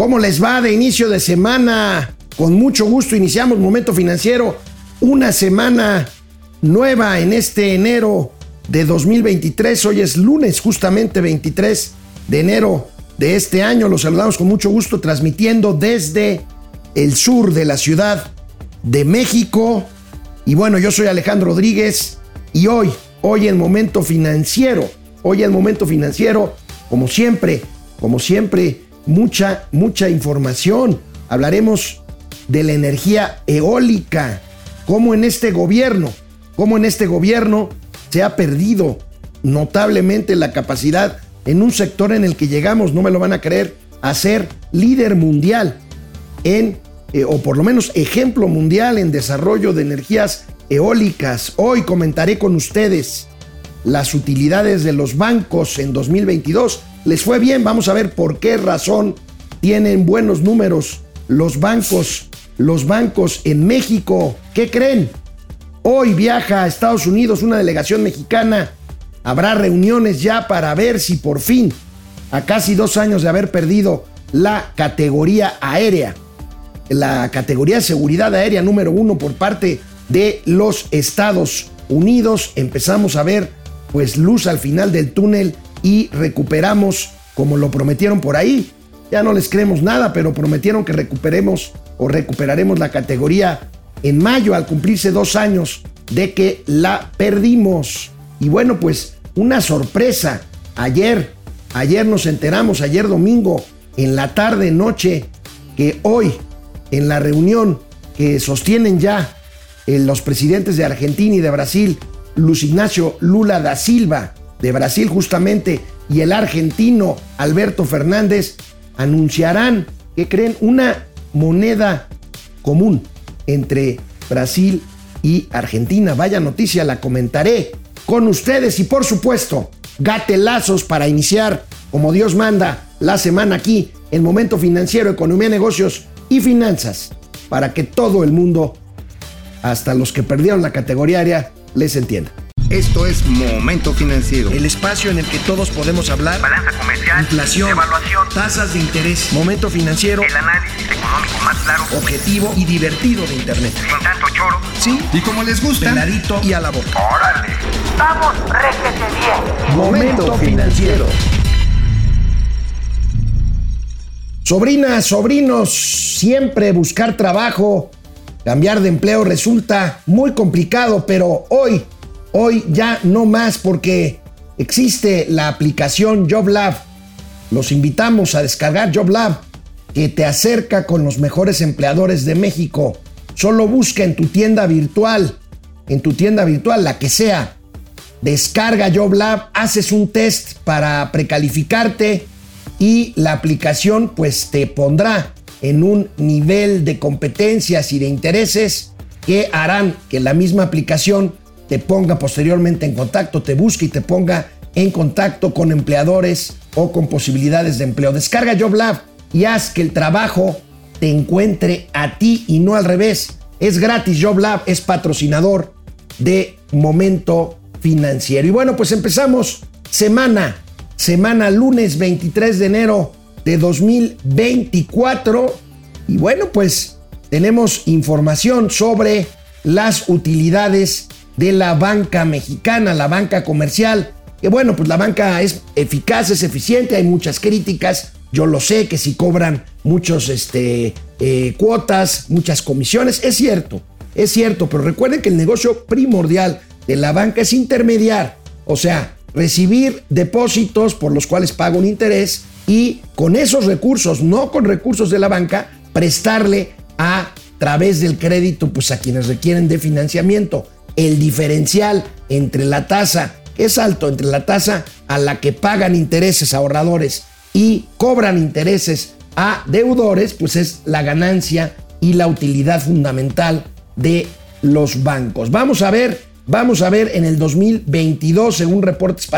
¿Cómo les va de inicio de semana? Con mucho gusto iniciamos Momento Financiero, una semana nueva en este enero de 2023. Hoy es lunes, justamente 23 de enero de este año. Los saludamos con mucho gusto transmitiendo desde el sur de la Ciudad de México. Y bueno, yo soy Alejandro Rodríguez y hoy, hoy en Momento Financiero, hoy en Momento Financiero, como siempre, como siempre, mucha, mucha información. Hablaremos de la energía eólica, cómo en este gobierno, cómo en este gobierno se ha perdido notablemente la capacidad en un sector en el que llegamos, no me lo van a creer, a ser líder mundial en, eh, o por lo menos ejemplo mundial en desarrollo de energías eólicas. Hoy comentaré con ustedes las utilidades de los bancos en 2022 les fue bien. Vamos a ver por qué razón tienen buenos números los bancos, los bancos en México. ¿Qué creen? Hoy viaja a Estados Unidos una delegación mexicana. Habrá reuniones ya para ver si por fin, a casi dos años de haber perdido la categoría aérea, la categoría de seguridad aérea número uno por parte de los Estados Unidos, empezamos a ver pues luz al final del túnel y recuperamos como lo prometieron por ahí. Ya no les creemos nada, pero prometieron que recuperemos o recuperaremos la categoría en mayo al cumplirse dos años de que la perdimos. Y bueno, pues una sorpresa. Ayer, ayer nos enteramos, ayer domingo, en la tarde, noche, que hoy, en la reunión que sostienen ya eh, los presidentes de Argentina y de Brasil, Luis Ignacio Lula da Silva de Brasil justamente y el argentino Alberto Fernández anunciarán que creen una moneda común entre Brasil y Argentina. Vaya noticia, la comentaré con ustedes y por supuesto, gatelazos para iniciar como Dios manda la semana aquí en Momento Financiero, Economía, Negocios y Finanzas para que todo el mundo, hasta los que perdieron la categoría área, les entienda. Esto es Momento Financiero. El espacio en el que todos podemos hablar. Balanza comercial. Inflación. Evaluación. Tasas de interés. Momento Financiero. El análisis económico más claro. Objetivo y divertido de Internet. Sin tanto choro. Sí. Y como les gusta. Peladito y a la boca. Órale. Vamos, réjete bien. Momento Financiero. Sobrinas, sobrinos, siempre buscar trabajo, cambiar de empleo resulta muy complicado, pero hoy Hoy ya no más porque existe la aplicación JobLab. Los invitamos a descargar JobLab que te acerca con los mejores empleadores de México. Solo busca en tu tienda virtual, en tu tienda virtual, la que sea. Descarga JobLab, haces un test para precalificarte y la aplicación pues te pondrá en un nivel de competencias y de intereses que harán que la misma aplicación te ponga posteriormente en contacto, te busque y te ponga en contacto con empleadores o con posibilidades de empleo. Descarga JobLab y haz que el trabajo te encuentre a ti y no al revés. Es gratis, JobLab es patrocinador de Momento Financiero. Y bueno, pues empezamos semana, semana lunes 23 de enero de 2024. Y bueno, pues tenemos información sobre las utilidades de la banca mexicana, la banca comercial. Que bueno, pues la banca es eficaz, es eficiente, hay muchas críticas. Yo lo sé que si cobran muchos este, eh, cuotas, muchas comisiones, es cierto, es cierto, pero recuerden que el negocio primordial de la banca es intermediar, o sea, recibir depósitos por los cuales pago un interés y con esos recursos, no con recursos de la banca, prestarle a través del crédito pues a quienes requieren de financiamiento el diferencial entre la tasa, que es alto, entre la tasa a la que pagan intereses ahorradores y cobran intereses a deudores, pues es la ganancia y la utilidad fundamental de los bancos. Vamos a ver, vamos a ver en el 2022, según reportes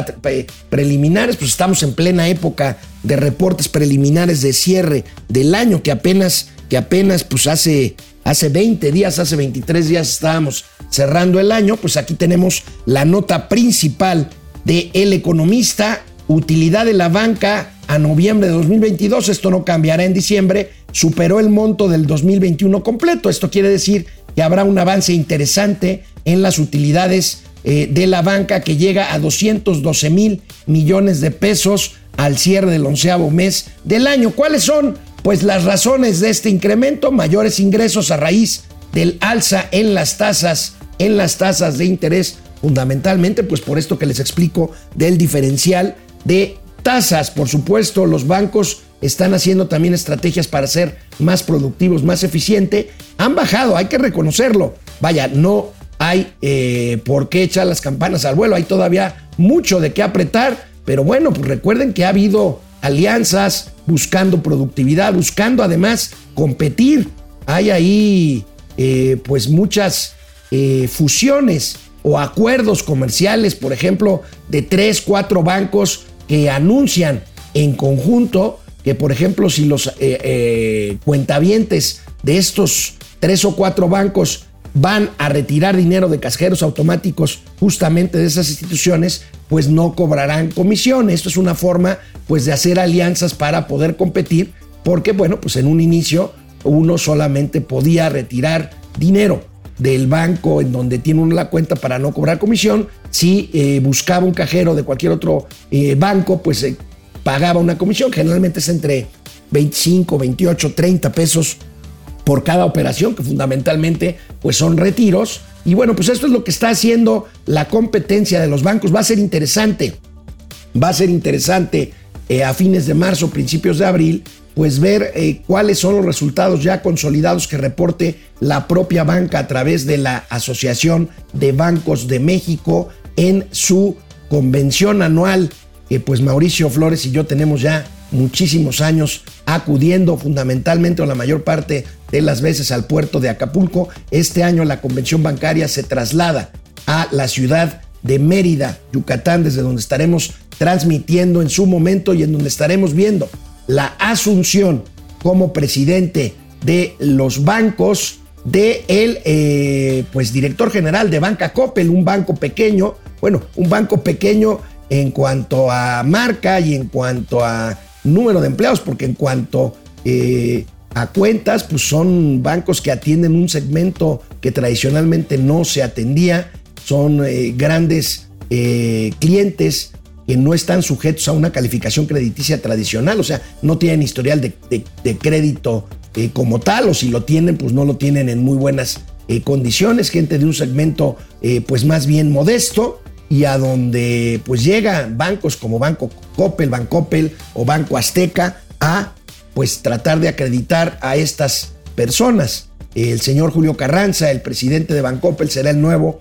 preliminares, pues estamos en plena época de reportes preliminares de cierre del año que apenas, que apenas pues hace Hace 20 días, hace 23 días estábamos cerrando el año, pues aquí tenemos la nota principal de El Economista, utilidad de la banca a noviembre de 2022. Esto no cambiará en diciembre. Superó el monto del 2021 completo. Esto quiere decir que habrá un avance interesante en las utilidades eh, de la banca que llega a 212 mil millones de pesos al cierre del onceavo mes del año. ¿Cuáles son? Pues las razones de este incremento, mayores ingresos a raíz del alza en las tasas, en las tasas de interés, fundamentalmente, pues por esto que les explico del diferencial de tasas. Por supuesto, los bancos están haciendo también estrategias para ser más productivos, más eficientes. Han bajado, hay que reconocerlo. Vaya, no hay eh, por qué echar las campanas al vuelo, hay todavía mucho de qué apretar, pero bueno, pues recuerden que ha habido alianzas buscando productividad, buscando además competir. Hay ahí eh, pues muchas eh, fusiones o acuerdos comerciales, por ejemplo, de tres, cuatro bancos que anuncian en conjunto que, por ejemplo, si los cuentavientes de estos tres o cuatro bancos van a retirar dinero de cajeros automáticos justamente de esas instituciones, pues no cobrarán comisión. Esto es una forma pues de hacer alianzas para poder competir, porque bueno, pues en un inicio uno solamente podía retirar dinero del banco en donde tiene uno la cuenta para no cobrar comisión. Si eh, buscaba un cajero de cualquier otro eh, banco, pues eh, pagaba una comisión. Generalmente es entre 25, 28, 30 pesos por cada operación, que fundamentalmente pues son retiros. Y bueno, pues esto es lo que está haciendo la competencia de los bancos. Va a ser interesante, va a ser interesante eh, a fines de marzo, principios de abril, pues ver eh, cuáles son los resultados ya consolidados que reporte la propia banca a través de la Asociación de Bancos de México en su convención anual, que pues Mauricio Flores y yo tenemos ya muchísimos años acudiendo fundamentalmente o la mayor parte de las veces al puerto de Acapulco. Este año la convención bancaria se traslada a la ciudad de Mérida, Yucatán, desde donde estaremos transmitiendo en su momento y en donde estaremos viendo la asunción como presidente de los bancos de el eh, pues director general de Banca Coppel, un banco pequeño, bueno, un banco pequeño en cuanto a marca y en cuanto a número de empleados, porque en cuanto eh, a cuentas, pues son bancos que atienden un segmento que tradicionalmente no se atendía, son eh, grandes eh, clientes que no están sujetos a una calificación crediticia tradicional, o sea, no tienen historial de, de crédito como tal, o si lo tienen, pues no lo tienen en muy buenas condiciones, gente de un segmento pues más bien modesto, y a donde pues llegan bancos como Banco Coppel, Bancoppel o Banco Azteca a pues tratar de acreditar a estas personas. El señor Julio Carranza, el presidente de Bancoppel, será el nuevo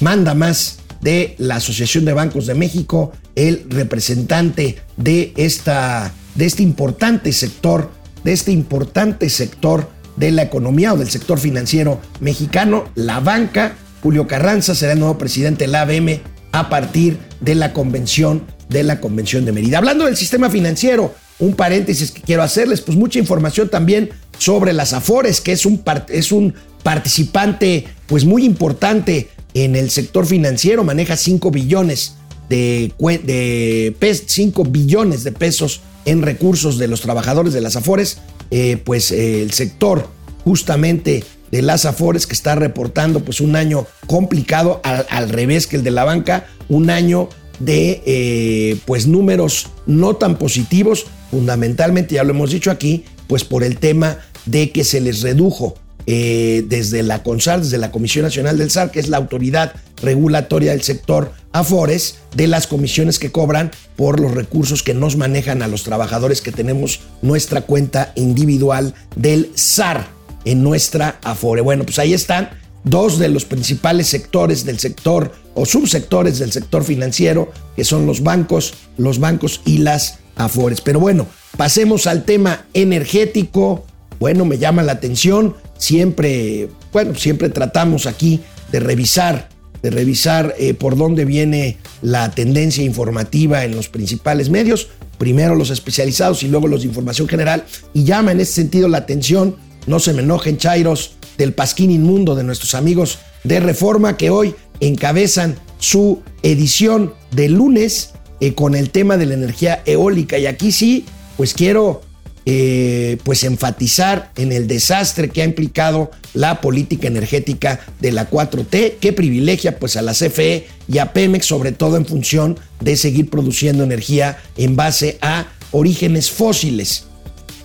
manda más de la Asociación de Bancos de México, el representante de, esta, de este importante sector, de este importante sector de la economía o del sector financiero mexicano, la banca. Julio Carranza será el nuevo presidente de la ABM a partir de la convención de la Convención de Mérida. Hablando del sistema financiero, un paréntesis que quiero hacerles, pues mucha información también sobre las Afores, que es un, es un participante pues muy importante en el sector financiero, maneja 5 billones de, de 5 billones de pesos en recursos de los trabajadores de las Afores, eh, pues eh, el sector justamente de las Afores que está reportando pues un año complicado al, revés que el de la banca, un año de eh, pues números no tan positivos, fundamentalmente ya lo hemos dicho aquí, pues por el tema de que se les redujo eh, desde la CONSAR, desde la Comisión Nacional del SAR, que es la autoridad regulatoria del sector Afores, de las comisiones que cobran por los recursos que nos manejan a los trabajadores que tenemos nuestra cuenta individual del SAR en nuestra Afore. Bueno, pues ahí están dos de los principales sectores del sector o subsectores del sector financiero, que son los bancos, los bancos y las Afores. Pero bueno, pasemos al tema energético. Bueno, me llama la atención. Siempre, bueno, siempre tratamos aquí de revisar, de revisar eh, por dónde viene la tendencia informativa en los principales medios. Primero los especializados y luego los de información general. Y llama en ese sentido la atención no se me enojen, Chairos, del Pasquín Inmundo de nuestros amigos de Reforma que hoy encabezan su edición de lunes eh, con el tema de la energía eólica. Y aquí sí, pues quiero eh, pues enfatizar en el desastre que ha implicado la política energética de la 4T, que privilegia pues a la CFE y a Pemex, sobre todo en función de seguir produciendo energía en base a orígenes fósiles.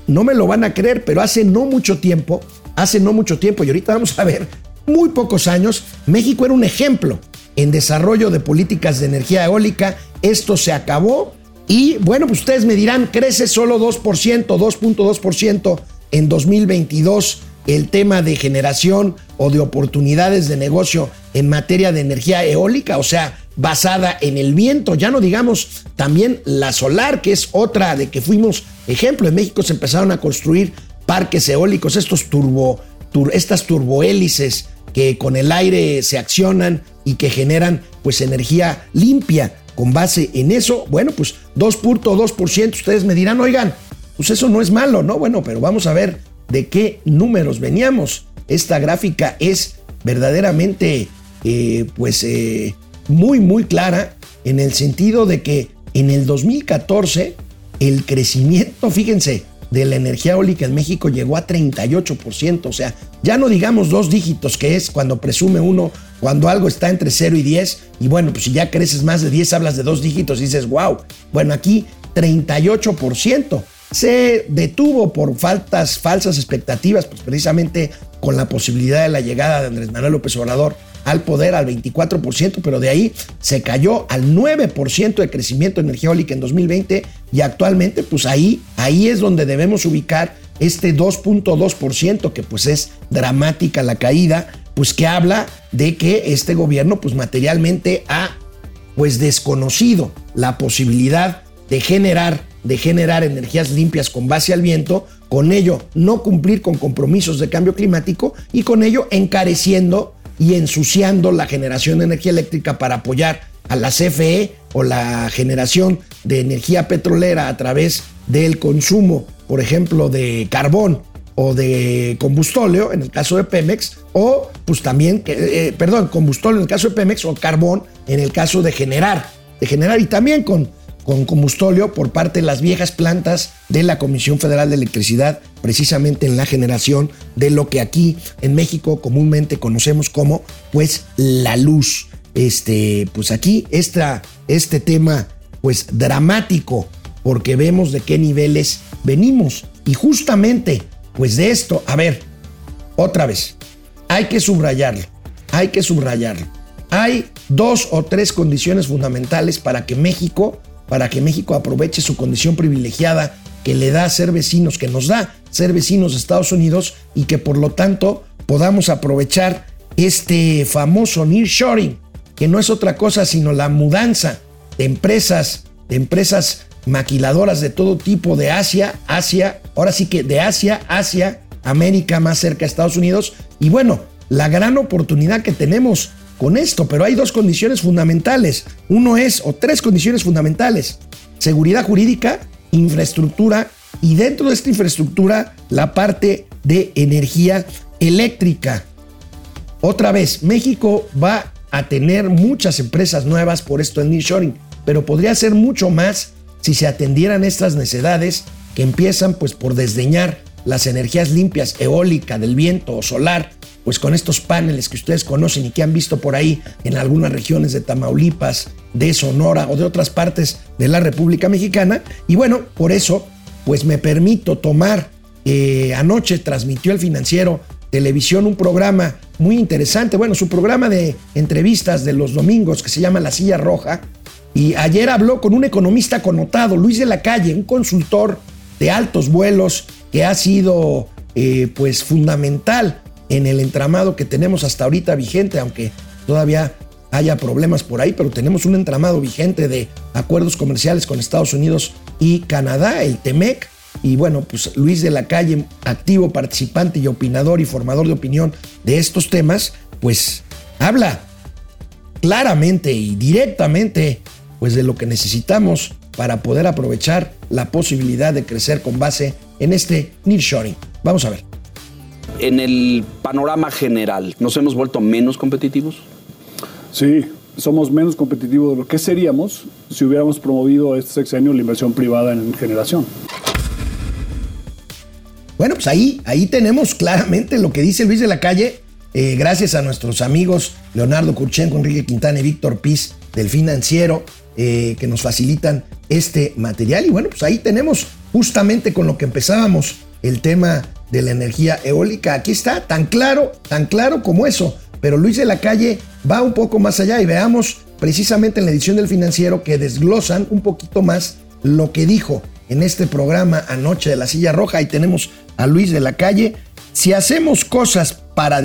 No me lo van a creer, pero hace no mucho tiempo, hace no mucho tiempo, y ahorita vamos a ver, muy pocos años, México era un ejemplo en desarrollo de políticas de energía eólica. Esto se acabó y bueno, pues ustedes me dirán, crece solo 2%, 2.2% en 2022 el tema de generación o de oportunidades de negocio en materia de energía eólica, o sea, basada en el viento, ya no digamos también la solar, que es otra de que fuimos ejemplo. En México se empezaron a construir parques eólicos, estos turbo, estas turbohélices que con el aire se accionan y que generan pues energía limpia con base en eso, bueno, pues 2.2%, ustedes me dirán, oigan, pues eso no es malo, ¿no? Bueno, pero vamos a ver de qué números veníamos. Esta gráfica es verdaderamente, eh, pues, eh, muy, muy clara en el sentido de que en el 2014 el crecimiento, fíjense, de la energía eólica en México llegó a 38%, o sea, ya no digamos dos dígitos, que es cuando presume uno cuando algo está entre 0 y 10, y bueno, pues si ya creces más de 10, hablas de dos dígitos y dices, wow. Bueno, aquí 38%. Se detuvo por faltas, falsas expectativas, pues precisamente con la posibilidad de la llegada de Andrés Manuel López Obrador al poder al 24%, pero de ahí se cayó al 9% de crecimiento de energía eólica en 2020 y actualmente pues ahí, ahí es donde debemos ubicar este 2.2%, que pues es dramática la caída, pues que habla de que este gobierno pues materialmente ha pues desconocido la posibilidad de generar de generar energías limpias con base al viento, con ello no cumplir con compromisos de cambio climático y con ello encareciendo y ensuciando la generación de energía eléctrica para apoyar a la CFE o la generación de energía petrolera a través del consumo, por ejemplo, de carbón o de combustóleo, en el caso de Pemex, o pues también, eh, perdón, combustóleo en el caso de Pemex o carbón en el caso de generar, de generar y también con, con combustóleo por parte de las viejas plantas de la Comisión Federal de Electricidad, precisamente en la generación de lo que aquí en México comúnmente conocemos como pues la luz. Este, pues aquí esta, este tema pues dramático porque vemos de qué niveles venimos y justamente pues de esto, a ver, otra vez, hay que subrayarlo, hay que subrayarlo. Hay dos o tres condiciones fundamentales para que México, para que México aproveche su condición privilegiada que le da ser vecinos, que nos da ser vecinos de Estados Unidos y que por lo tanto podamos aprovechar este famoso nearshoring, que no es otra cosa sino la mudanza de empresas, de empresas maquiladoras de todo tipo de Asia, Asia, ahora sí que de Asia, Asia, América más cerca de Estados Unidos. Y bueno, la gran oportunidad que tenemos con esto, pero hay dos condiciones fundamentales. Uno es, o tres condiciones fundamentales, seguridad jurídica, infraestructura y dentro de esta infraestructura la parte de energía eléctrica. Otra vez, México va a tener muchas empresas nuevas por esto en nearshoring, pero podría ser mucho más si se atendieran estas necesidades que empiezan pues por desdeñar las energías limpias, eólica, del viento o solar, pues con estos paneles que ustedes conocen y que han visto por ahí en algunas regiones de Tamaulipas, de Sonora o de otras partes de la República Mexicana. Y bueno, por eso pues me permito tomar, eh, anoche transmitió el financiero televisión un programa muy interesante, bueno, su programa de entrevistas de los domingos que se llama La Silla Roja, y ayer habló con un economista connotado, Luis de la Calle, un consultor de altos vuelos que ha sido eh, pues fundamental en el entramado que tenemos hasta ahorita vigente, aunque todavía haya problemas por ahí, pero tenemos un entramado vigente de acuerdos comerciales con Estados Unidos y Canadá, el TEMEC. Y bueno, pues Luis de la Calle, activo participante y opinador y formador de opinión de estos temas, pues habla claramente y directamente pues de lo que necesitamos para poder aprovechar la posibilidad de crecer con base en este nearshoring. Vamos a ver. En el panorama general, ¿nos hemos vuelto menos competitivos? Sí, somos menos competitivos de lo que seríamos si hubiéramos promovido este sexenio la inversión privada en generación. Bueno, pues ahí, ahí tenemos claramente lo que dice Luis de la Calle, eh, gracias a nuestros amigos Leonardo Kurchenko, Enrique Quintana y Víctor Piz del Financiero, eh, que nos facilitan este material. Y bueno, pues ahí tenemos justamente con lo que empezábamos el tema de la energía eólica. Aquí está, tan claro, tan claro como eso. Pero Luis de la Calle va un poco más allá y veamos precisamente en la edición del financiero que desglosan un poquito más lo que dijo en este programa anoche de la silla roja. Ahí tenemos a Luis de la Calle. Si hacemos cosas para,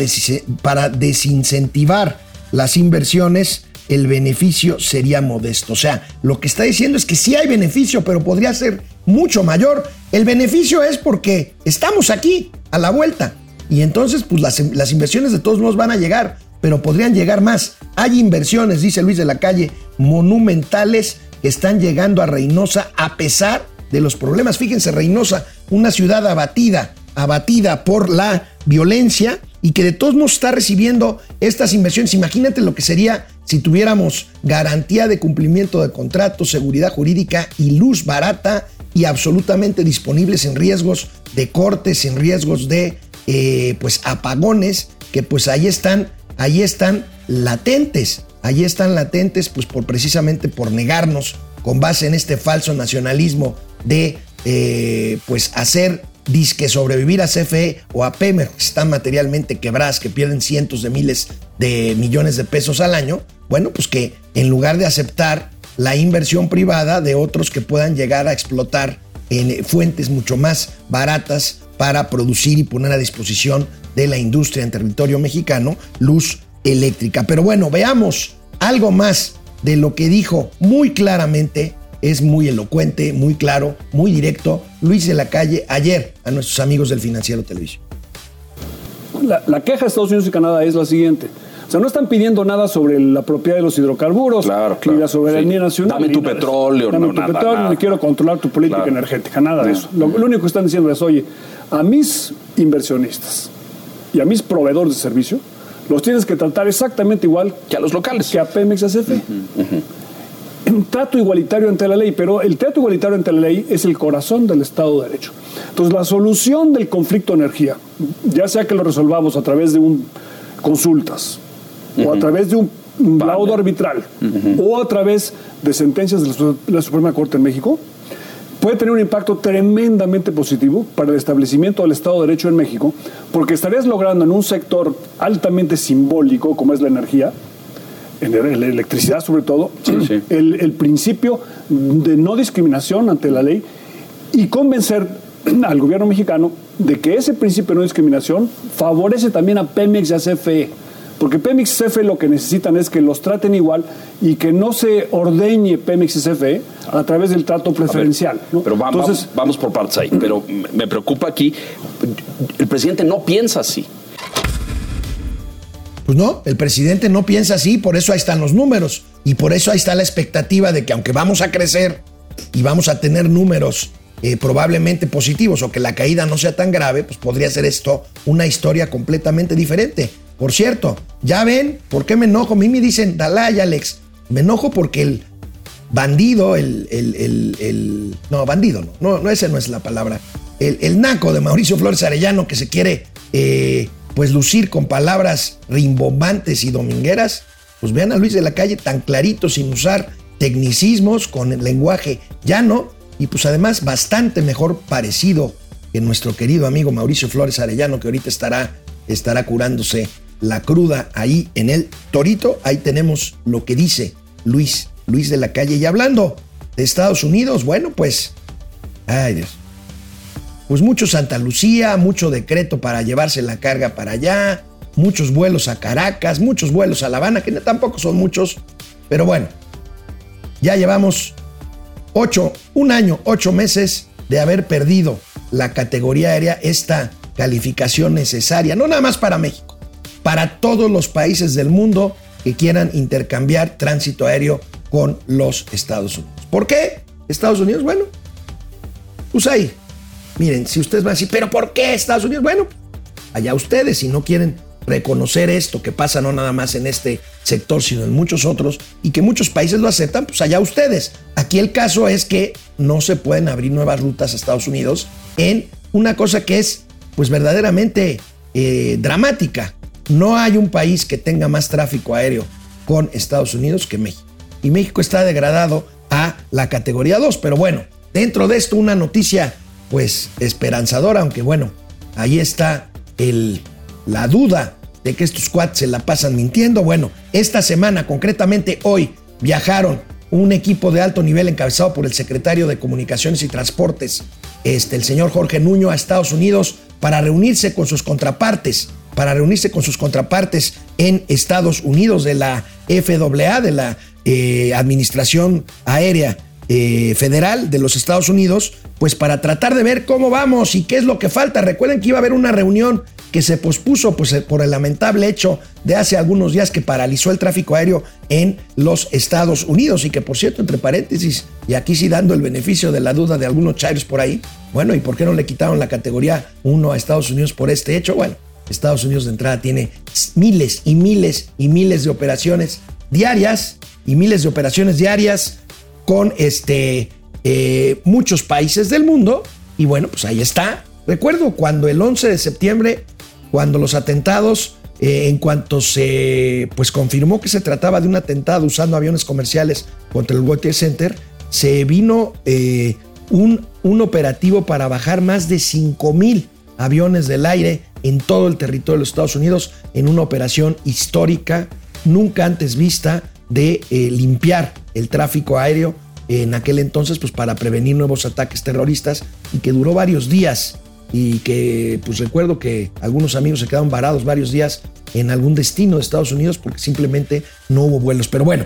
para desincentivar las inversiones, el beneficio sería modesto. O sea, lo que está diciendo es que sí hay beneficio, pero podría ser mucho mayor. El beneficio es porque estamos aquí, a la vuelta. Y entonces, pues las, las inversiones de todos modos van a llegar, pero podrían llegar más. Hay inversiones, dice Luis de la Calle, monumentales que están llegando a Reynosa a pesar de los problemas. Fíjense, Reynosa, una ciudad abatida, abatida por la violencia y que de todos modos está recibiendo estas inversiones. Imagínate lo que sería si tuviéramos garantía de cumplimiento de contratos, seguridad jurídica y luz barata y absolutamente disponibles en riesgos de cortes, en riesgos de eh, pues apagones que pues ahí están, ahí están latentes, ahí están latentes pues por precisamente por negarnos con base en este falso nacionalismo de eh, pues hacer disque sobrevivir a CFE o a Pemex que están materialmente quebradas, que pierden cientos de miles de millones de pesos al año, bueno, pues que en lugar de aceptar la inversión privada de otros que puedan llegar a explotar en fuentes mucho más baratas para producir y poner a disposición de la industria en territorio mexicano luz eléctrica. Pero bueno, veamos algo más de lo que dijo muy claramente, es muy elocuente, muy claro, muy directo, Luis de la Calle ayer a nuestros amigos del Financiero Televisión. La, la queja de Estados Unidos y Canadá es la siguiente. O sea, no están pidiendo nada sobre la propiedad de los hidrocarburos, claro, ni la soberanía sí. nacional. Dame tu petróleo, Dame no, tu nada, petróleo, nada. ni quiero controlar tu política Claro. energética, nada de eso. Lo, lo único que están diciendo es, oye, a mis inversionistas y a mis proveedores de servicio, los tienes que tratar exactamente igual Que a los locales. que a Pemex y a CFE. Un trato igualitario ante la ley, pero el trato igualitario ante la ley es el corazón del Estado de Derecho. Entonces, la solución del conflicto de energía, ya sea que lo resolvamos a través de un consultas, o a través de un laudo arbitral, o a través de sentencias de la Suprema Corte en México, puede tener un impacto tremendamente positivo para el establecimiento del Estado de Derecho en México, porque estarías logrando en un sector altamente simbólico, como es la energía, en la electricidad sobre todo, sí. El, el principio de no discriminación ante la ley y convencer al gobierno mexicano de que ese principio de no discriminación favorece también a Pemex y a CFE. Porque Pemex y CFE lo que necesitan es que los traten igual y que no se ordeñe Pemex y CFE a través del trato preferencial. ¿no? Pero va- Entonces, vamos, vamos por partes ahí. Pero me preocupa aquí, el presidente no piensa así. Pues no, el presidente no piensa así, por eso ahí están los números y por eso ahí está la expectativa de que aunque vamos a crecer y vamos a tener números eh, probablemente positivos o que la caída no sea tan grave, pues podría ser esto una historia completamente diferente. Por cierto, ya ven por qué me enojo. A mí me dicen, Dalai, Alex, me enojo porque el bandido, el, el, el- el- no, bandido no, no, no, esa no es la palabra. El, naco de Mauricio Flores Arellano que se quiere, eh, pues, lucir con palabras rimbombantes y domingueras, pues vean a Luis de la Calle tan clarito, sin usar tecnicismos, con el lenguaje llano y pues además bastante mejor parecido que nuestro querido amigo Mauricio Flores Arellano, que ahorita estará, estará curándose la cruda ahí en el Torito. Ahí tenemos lo que dice Luis, Luis de la Calle. Y hablando de Estados Unidos, bueno, pues, ay Dios. Pues mucho Santa Lucía, mucho decreto para llevarse la carga para allá, muchos vuelos a Caracas, muchos vuelos a La Habana, que tampoco son muchos, pero bueno, ya llevamos ocho, un año, ocho meses de haber perdido la categoría aérea, esta calificación necesaria, no nada más para México, para todos los países del mundo que quieran intercambiar tránsito aéreo con los Estados Unidos. ¿Por qué? Estados Unidos, bueno, pues ahí. Miren, si ustedes van a decir, pero ¿por qué Estados Unidos? Bueno, allá ustedes, si no quieren reconocer esto que pasa no nada más en este sector, sino en muchos otros, y que muchos países lo aceptan, pues allá ustedes. Aquí el caso es que no se pueden abrir nuevas rutas a Estados Unidos en una cosa que es pues verdaderamente eh, dramática. No hay un país que tenga más tráfico aéreo con Estados Unidos que México. Y México está degradado a la categoría 2. Pero bueno, dentro de esto una noticia pues esperanzadora, aunque bueno, ahí está el, la duda de que estos cuates se la pasan mintiendo. Bueno, esta semana, concretamente hoy, viajaron un equipo de alto nivel encabezado por el secretario de Comunicaciones y Transportes, este, el señor Jorge Nuño, a Estados Unidos para reunirse con sus contrapartes, para reunirse con sus contrapartes en Estados Unidos de la FAA, de la eh, Administración Aérea eh, Federal de los Estados Unidos, pues para tratar de ver cómo vamos y qué es lo que falta. Recuerden que iba a haber una reunión que se pospuso pues, por el lamentable hecho de hace algunos días que paralizó el tráfico aéreo en los Estados Unidos y que por cierto, entre paréntesis, y aquí sí dando el beneficio de la duda de algunos chairos por ahí, bueno, ¿y por qué no le quitaron la categoría 1 a Estados Unidos por este hecho? Bueno, Estados Unidos de entrada tiene miles y miles y miles de operaciones diarias y miles de operaciones diarias con este, eh, muchos países del mundo y bueno, pues ahí está. Recuerdo cuando el 11 de septiembre cuando los atentados, eh, en cuanto se pues confirmó que se trataba de un atentado usando aviones comerciales contra el World Trade Center, se vino eh, un, un operativo para bajar más de 5 mil aviones del aire en todo el territorio de los Estados Unidos en una operación histórica nunca antes vista de eh, limpiar el tráfico aéreo en aquel entonces pues para prevenir nuevos ataques terroristas y que duró varios días y que pues recuerdo que algunos amigos se quedaron varados varios días en algún destino de Estados Unidos porque simplemente no hubo vuelos. Pero bueno,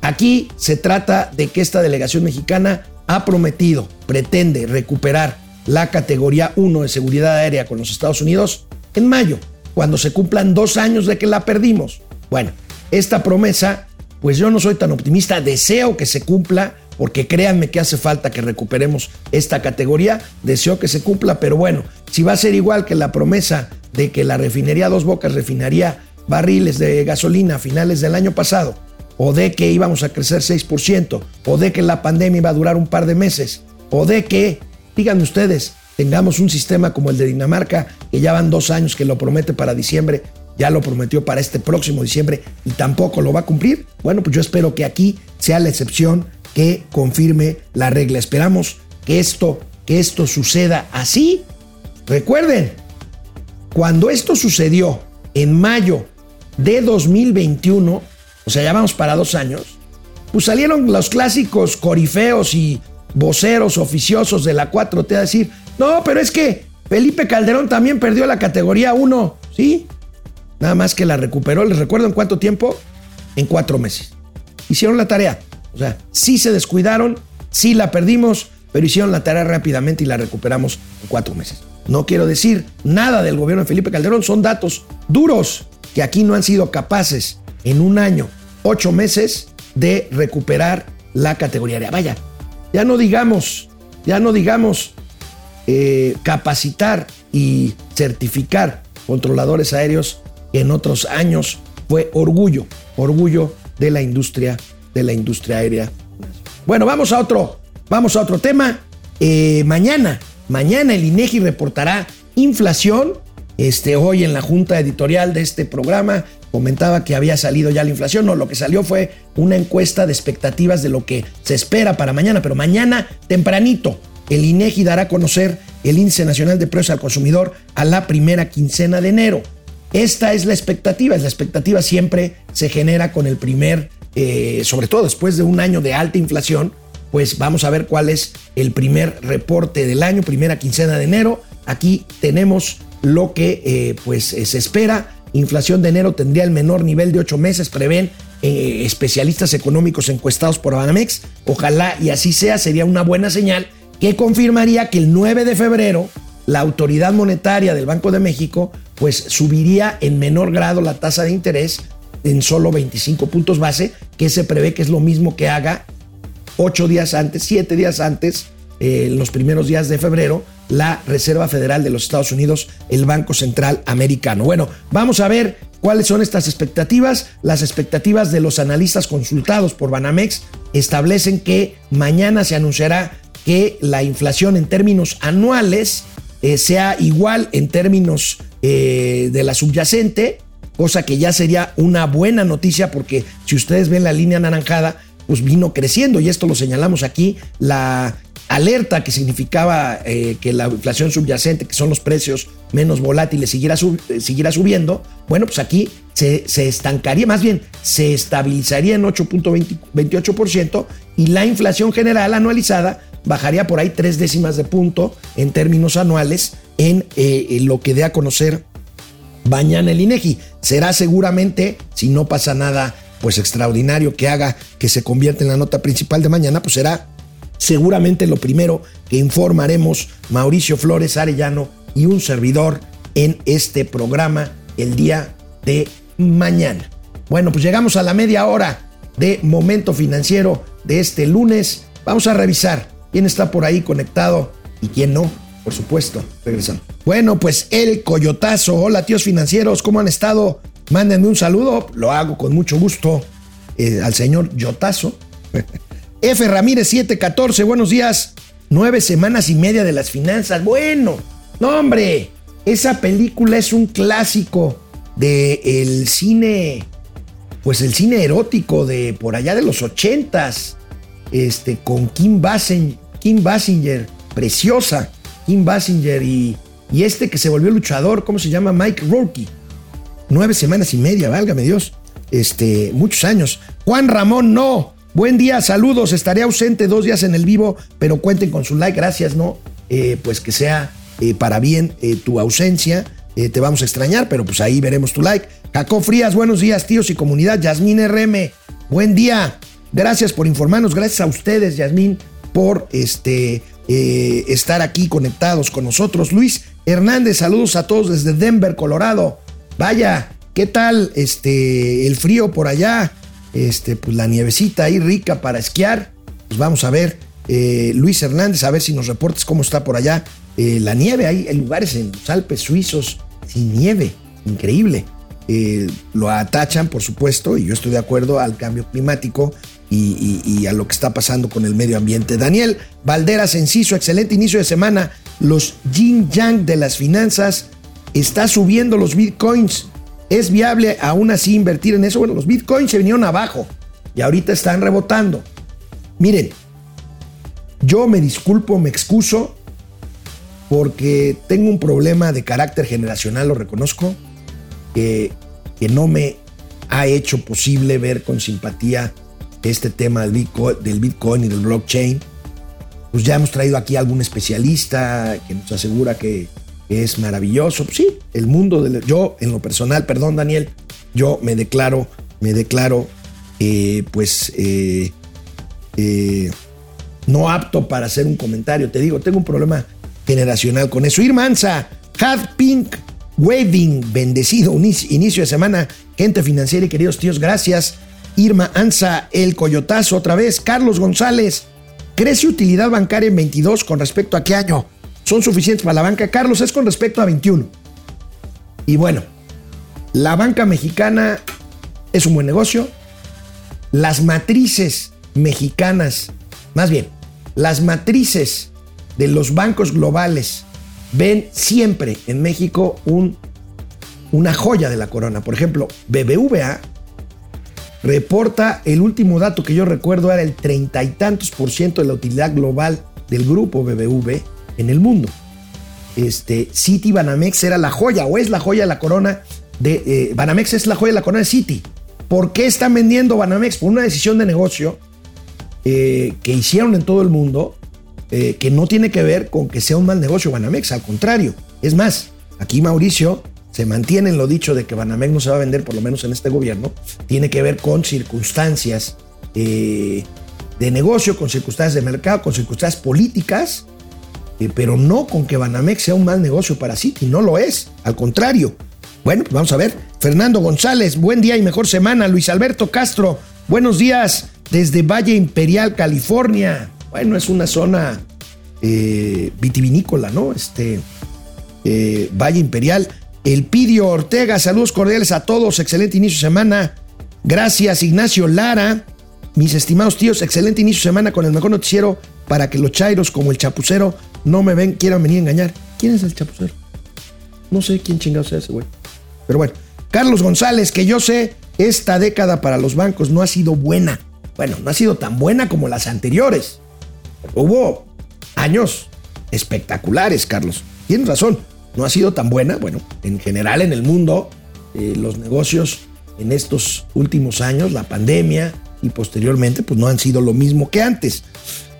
aquí se trata de que esta delegación mexicana ha prometido, pretende recuperar la categoría 1 de seguridad aérea con los Estados Unidos en mayo, cuando se cumplan dos años de que la perdimos. Bueno, esta promesa, pues yo no soy tan optimista, deseo que se cumpla porque créanme que hace falta que recuperemos esta categoría, deseo que se cumpla, pero bueno, si va a ser igual que la promesa de que la refinería Dos Bocas refinaría barriles de gasolina a finales del año pasado, o de que íbamos a crecer 6%, o de que la pandemia iba a durar un par de meses, o de que, díganme ustedes, tengamos un sistema como el de Dinamarca, que ya van dos años que lo promete para diciembre, ya lo prometió para este próximo diciembre y tampoco lo va a cumplir. Bueno, pues yo espero que aquí sea la excepción que confirme la regla. Esperamos que esto, que esto suceda así. Recuerden, cuando esto sucedió en mayo de 2021, o sea, ya vamos para dos años, pues salieron los clásicos corifeos y voceros oficiosos de la 4T a decir, no, pero es que Felipe Calderón también perdió la categoría 1, ¿sí? Nada más que la recuperó, les recuerdo en cuánto tiempo, en cuatro meses. Hicieron la tarea. O sea, sí se descuidaron, sí la perdimos, pero hicieron la tarea rápidamente y la recuperamos en cuatro meses. No quiero decir nada del gobierno de Felipe Calderón, son datos duros que aquí no han sido capaces en un año, ocho meses, de recuperar la categoría aérea. Vaya, ya no digamos, ya no digamos eh, capacitar y certificar controladores aéreos en otros años fue orgullo, orgullo de la industria de la industria aérea. Bueno, vamos a otro, vamos a otro tema. Eh, mañana, mañana el INEGI reportará inflación. Este, hoy en la junta editorial de este programa comentaba que había salido ya la inflación. No, lo que salió fue una encuesta de expectativas de lo que se espera para mañana, pero mañana tempranito el INEGI dará a conocer el índice nacional de precios al consumidor a la primera quincena de enero. Esta es la expectativa, la expectativa siempre se genera con el primer eh, sobre todo después de un año de alta inflación, pues vamos a ver cuál es el primer reporte del año, primera quincena de enero. Aquí tenemos lo que eh, pues eh, se espera. Inflación de enero tendría el menor nivel de ocho meses, prevén especialistas económicos encuestados por Banamex. Ojalá y así sea, sería una buena señal que confirmaría que el 9 de febrero la autoridad monetaria del Banco de México pues subiría en menor grado la tasa de interés en solo 25 puntos base, que se prevé que es lo mismo que haga ocho días antes, siete días antes, eh, en los primeros días de febrero, la Reserva Federal de los Estados Unidos, el Banco Central Americano. Bueno, vamos a ver cuáles son estas expectativas. Las expectativas de los analistas consultados por Banamex establecen que mañana se anunciará que la inflación en términos anuales eh, sea igual en términos eh, de la subyacente, cosa que ya sería una buena noticia porque si ustedes ven la línea anaranjada, pues vino creciendo y esto lo señalamos aquí, la alerta que significaba eh, que la inflación subyacente, que son los precios menos volátiles, siguiera, siguiera subiendo, bueno, pues aquí se, se, estancaría, más bien se estabilizaría en 8.28% y la inflación general anualizada bajaría por ahí tres décimas de punto en términos anuales en, eh, lo que dé a conocer mañana el INEGI. Será seguramente, si no pasa nada pues extraordinario que haga que se convierta en la nota principal de mañana, pues será seguramente lo primero que informaremos Mauricio Flores Arellano y un servidor en este programa el día de mañana. Bueno, pues llegamos a la media hora de momento financiero de este lunes. Vamos a revisar quién está por ahí conectado y quién no, por supuesto. Regresamos. Bueno, pues el coyotazo. Hola, tíos financieros, ¿cómo han estado? Mándenme un saludo, lo hago con mucho gusto eh, al señor Yotazo. F. Ramírez 714, buenos días. Nueve semanas y media de las finanzas. Bueno, no, hombre, esa película es un clásico del el cine, pues el cine erótico de por allá de los ochentas, este, con Kim Basinger, Kim Basinger, preciosa Kim Basinger y, y este que se volvió luchador, ¿cómo se llama? Mike Rourke. Nueve semanas y media, válgame Dios. Este, muchos años. Juan Ramón, no. Buen día, saludos. Estaré ausente dos días en el vivo, pero cuenten con su like. Gracias, ¿no? Eh, pues que sea eh, para bien eh, tu ausencia. te vamos a extrañar, pero pues ahí veremos tu like. Jacob Frías, buenos días, tíos y comunidad. Yasmín RM, buen día. Gracias por informarnos. Gracias a ustedes, Yasmín, por este, eh, estar aquí conectados con nosotros. Luis Hernández, saludos a todos desde Denver, Colorado. Vaya, ¿qué tal este, el frío por allá? Este, pues la nievecita ahí rica para esquiar. Pues vamos a ver, eh, Luis Hernández, a ver si nos reportes cómo está por allá eh, la nieve. Hay, lugares en los Alpes suizos sin nieve, increíble. lo atachan, por supuesto, y yo estoy de acuerdo al cambio climático y, a lo que está pasando con el medio ambiente. Daniel Valderas Enciso, excelente inicio de semana. Los yin yang de las finanzas está subiendo los bitcoins. ¿Es viable aún así invertir en eso? Bueno, los bitcoins se vinieron abajo y ahorita están rebotando. Miren, yo me disculpo, me excuso porque tengo un problema de carácter generacional, lo reconozco, que, que no me ha hecho posible ver con simpatía este tema del Bitcoin, del Bitcoin y del blockchain, pues ya hemos traído aquí a algún especialista que nos asegura que, es maravilloso. Pues sí, el mundo del... Yo, en lo personal, perdón Daniel, yo me declaro, me declaro, eh, pues, eh, eh, no apto para hacer un comentario. Te digo, tengo un problema generacional con eso. Irmanza, Had Pink Waving, bendecido inicio de semana. Gente financiera y queridos tíos, gracias. Irma Anza, el Coyotazo otra vez. Carlos González, ¿crece utilidad bancaria en 22 con respecto a qué año? ¿Son suficientes para la banca? Carlos, es con respecto a 21. Y bueno, la banca mexicana es un buen negocio. Las matrices mexicanas, más bien, las matrices de los bancos globales ven siempre en México un, una joya de la corona. Por ejemplo, BBVA reporta el último dato que yo recuerdo era el treinta y tantos por ciento de la utilidad global del grupo BBV en el mundo. Este, City Banamex era la joya o es la joya de la corona de eh, Banamex es la joya de la corona de City. ¿Por qué están vendiendo Banamex? Por una decisión de negocio eh, que hicieron en todo el mundo eh, que no tiene que ver con que sea un mal negocio Banamex, al contrario. Es más, aquí Mauricio se mantiene en lo dicho de que Banamex no se va a vender, por lo menos en este gobierno, tiene que ver con circunstancias eh, de negocio, con circunstancias de mercado, con circunstancias políticas, eh, pero no con que Banamex sea un mal negocio para Citi, no lo es, al contrario. Bueno, pues vamos a ver. Fernando González, buen día y mejor semana. Luis Alberto Castro, buenos días desde Valle Imperial, California. Bueno, es una zona eh, vitivinícola, ¿no? Este Valle Imperial. El Pidio Ortega, saludos cordiales a todos, excelente inicio de semana. Gracias, Ignacio Lara. Mis estimados tíos, excelente inicio de semana con el mejor noticiero para que los chairos como el chapucero no me ven, quieran venir a engañar. ¿Quién es el chapucero? No sé quién chingado sea ese güey. Pero bueno, Carlos González, que yo sé, esta década para los bancos no ha sido buena. Bueno, no ha sido tan buena como las anteriores. Hubo años espectaculares, Carlos. Tienes razón, no ha sido tan buena. Bueno, en general en el mundo, eh, los negocios en estos últimos años, la pandemia y posteriormente, pues no han sido lo mismo que antes.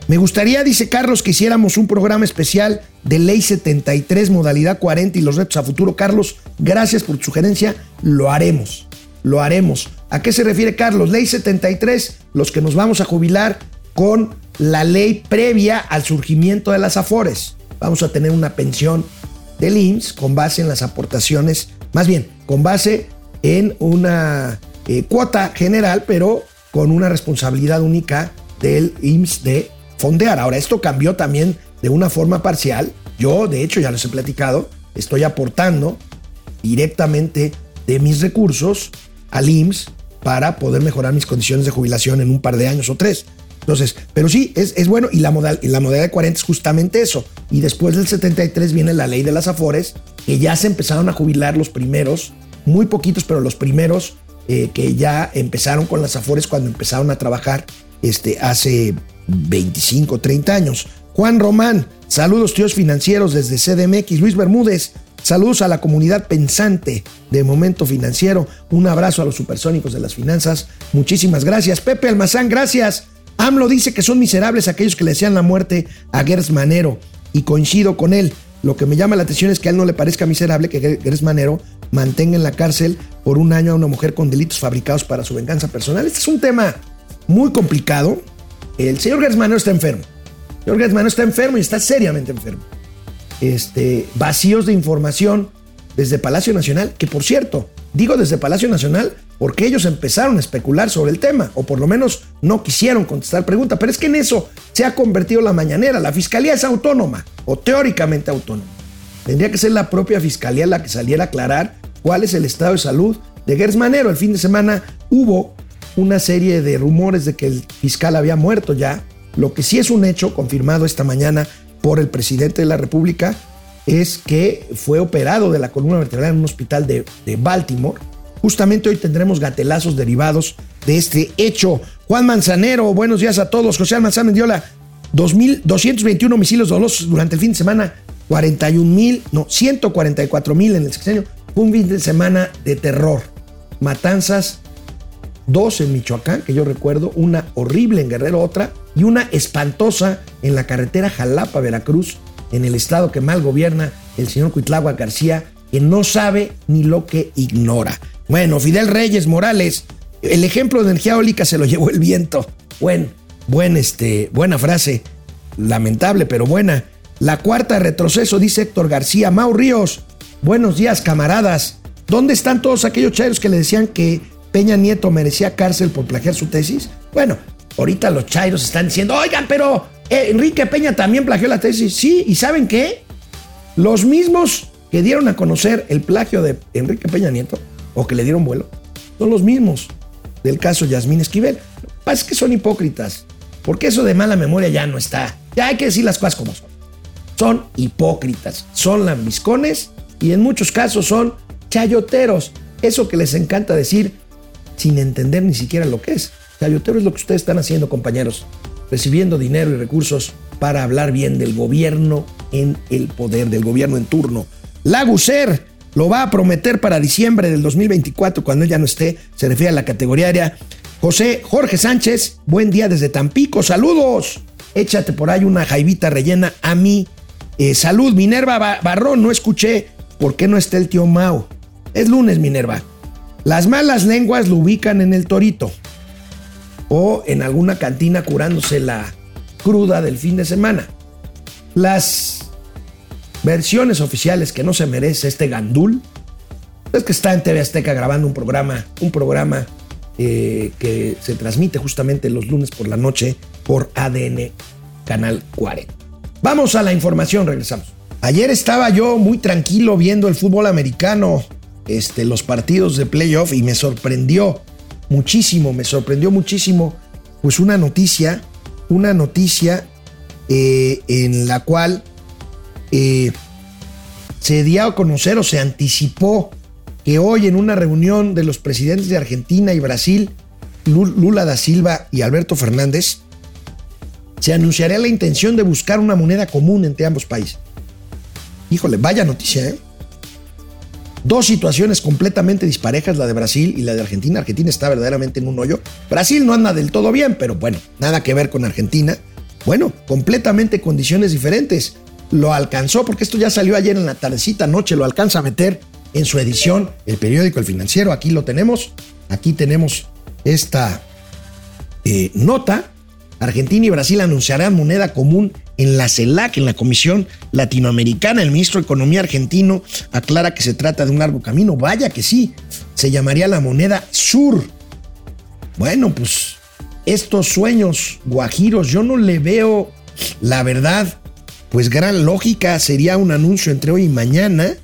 Me gustaría, dice Carlos, que hiciéramos un programa especial de Ley 73, modalidad 40 y los retos a futuro. Carlos, gracias por tu sugerencia. Lo haremos, lo haremos. ¿A qué se refiere Carlos? Ley 73, los que nos vamos a jubilar con la ley previa al surgimiento de las AFORES. Vamos a tener una pensión del IMSS con base en las aportaciones, más bien, con base en una eh, cuota general, pero con una responsabilidad única del IMSS de fondear. Ahora, esto cambió también de una forma parcial. Yo, de hecho, ya les he platicado, estoy aportando directamente de mis recursos al IMSS para poder mejorar mis condiciones de jubilación en un par de años o tres. Entonces, pero sí, es, es bueno y la, modal, y la modalidad de 40 es justamente eso. Y después del 73 viene la ley de las Afores, que ya se empezaron a jubilar los primeros, muy poquitos, pero los primeros eh, que ya empezaron con las Afores cuando empezaron a trabajar este, hace 25, 30 años. Juan Román, saludos tíos financieros desde CDMX. Luis Bermúdez, saludos a la comunidad pensante de Momento Financiero. Un abrazo a los supersónicos de las finanzas. Muchísimas gracias. Pepe Almazán, gracias. AMLO dice que son miserables aquellos que le desean la muerte a Gers Manero y coincido con él. Lo que me llama la atención es que a él no le parezca miserable que Gers Manero mantenga en la cárcel por un año a una mujer con delitos fabricados para su venganza personal. Este es un tema muy complicado. El señor Gers Manero está enfermo. El señor Gers Manero está enfermo y está seriamente enfermo. Este, vacíos de información desde Palacio Nacional, que por cierto, digo desde Palacio Nacional porque ellos empezaron a especular sobre el tema, o por lo menos no quisieron contestar pregunta, pero es que en eso se ha convertido la mañanera. La fiscalía es autónoma, o teóricamente autónoma. Tendría que ser la propia fiscalía la que saliera a aclarar cuál es el estado de salud de Gers Manero. El fin de semana hubo una serie de rumores de que el fiscal había muerto ya. Lo que sí es un hecho confirmado esta mañana por el presidente de la República es que fue operado de la columna vertebral en un hospital de, Baltimore Justamente hoy tendremos gatelazos derivados de este hecho. Juan Manzanero, buenos días a todos. José Almanzán Mendiola, 2.221 homicidios dolosos durante el fin de semana, 41 mil, no, 144 mil en el sexenio. un fin de semana de terror. Matanzas, dos en Michoacán, que yo recuerdo, una horrible en Guerrero, otra, y una espantosa en la carretera Jalapa-Veracruz, en el estado que mal gobierna el señor Cuitlagua García, que no sabe ni lo que ignora. Bueno, Fidel Reyes Morales, el ejemplo de energía eólica se lo llevó el viento. Buen, buen, este, buena frase. Lamentable, pero buena. La cuarta retroceso, dice Héctor García. Mau Ríos, buenos días, camaradas. ¿Dónde están todos aquellos chairos que le decían que Peña Nieto merecía cárcel por plagiar su tesis? Bueno, ahorita los chairos están diciendo, oigan, pero Enrique Peña también plagió la tesis. Sí, ¿y saben qué? Los mismos que dieron a conocer el plagio de Enrique Peña Nieto o que le dieron vuelo, son los mismos del caso Yasmín Esquivel. Lo que pasa es que son hipócritas, porque eso de mala memoria ya no está. Ya hay que decir las cosas como son. Son hipócritas, son lambiscones y en muchos casos son chayoteros. Eso que les encanta decir sin entender ni siquiera lo que es. Chayotero es lo que ustedes están haciendo, compañeros, recibiendo dinero y recursos para hablar bien del gobierno en el poder, del gobierno en turno. Laguser lo va a prometer para diciembre del 2024 cuando ella no esté, se refiere a la categoría área. José Jorge Sánchez, buen día desde Tampico, saludos. Échate por ahí una jaivita rellena a mí. Eh, salud, Minerva Barrón, no escuché. ¿Por qué no está el tío Mao? Es lunes, Minerva. Las malas lenguas lo ubican en el torito o en alguna cantina curándose la cruda del fin de semana. Las versiones oficiales que no se merece este gandul. Es que está en TV Azteca grabando un programa, un programa eh, que se transmite justamente los lunes por la noche por ADN Canal 40. Vamos a la información, regresamos. Ayer estaba yo muy tranquilo viendo el fútbol americano, este, los partidos de playoff y me sorprendió muchísimo, me sorprendió muchísimo, pues una noticia, una noticia eh, en la cual eh, se dio a conocer o se anticipó que hoy en una reunión de los presidentes de Argentina y Brasil, Lula da Silva y Alberto Fernández, se anunciaría la intención de buscar una moneda común entre ambos países. Híjole, vaya noticia, ¿eh? Dos situaciones completamente disparejas, la de Brasil y la de Argentina. Argentina está verdaderamente en un hoyo. Brasil no anda del todo bien, pero bueno, nada que ver con Argentina. Bueno, completamente condiciones diferentes. Lo alcanzó, porque esto ya salió ayer en la tardecita noche, lo alcanza a meter en su edición el periódico El Financiero. Aquí lo tenemos. Aquí tenemos esta eh, nota. Argentina y Brasil anunciarán moneda común en la CELAC, en la Comisión Latinoamericana. El ministro de Economía argentino aclara que se trata de un largo camino. Vaya que sí, se llamaría la moneda sur. Bueno, pues estos sueños guajiros, yo no le veo, la verdad, pues gran lógica. Sería un anuncio entre hoy y mañana.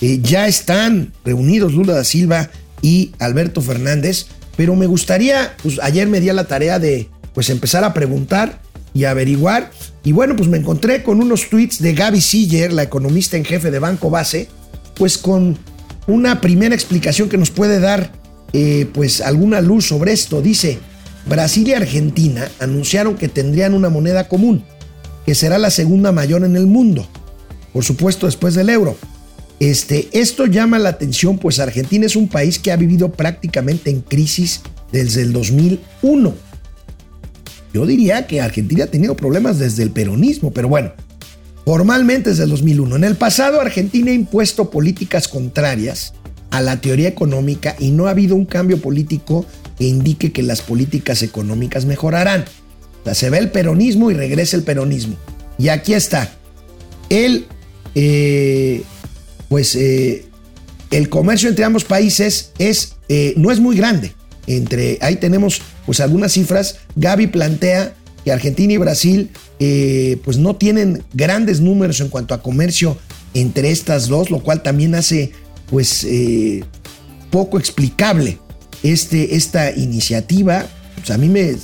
Eh, ya están reunidos Lula da Silva y Alberto Fernández, pero me gustaría, pues ayer me di a la tarea de pues empezar a preguntar y averiguar. Y bueno, pues me encontré con unos tweets de Gaby Siller, la economista en jefe de Banco Base, pues con una primera explicación que nos puede dar eh, pues alguna luz sobre esto. Dice, Brasil y Argentina anunciaron que tendrían una moneda común, que será la segunda mayor en el mundo, por supuesto después del euro. Este, esto llama la atención, pues Argentina es un país que ha vivido prácticamente en crisis desde el 2001 yo diría que Argentina ha tenido problemas desde el peronismo, pero bueno, formalmente desde el 2001. En el pasado, Argentina ha impuesto políticas contrarias a la teoría económica y no ha habido un cambio político que indique que las políticas económicas mejorarán. Se ve el peronismo y regresa el peronismo. Y aquí está. El, eh, pues, eh, el comercio entre ambos países es, eh, no es muy grande. Entre, ahí tenemos pues algunas cifras. Gaby plantea que Argentina y Brasil eh, pues no tienen grandes números en cuanto a comercio entre estas dos, lo cual también hace pues eh, poco explicable este, esta iniciativa. Pues a mí me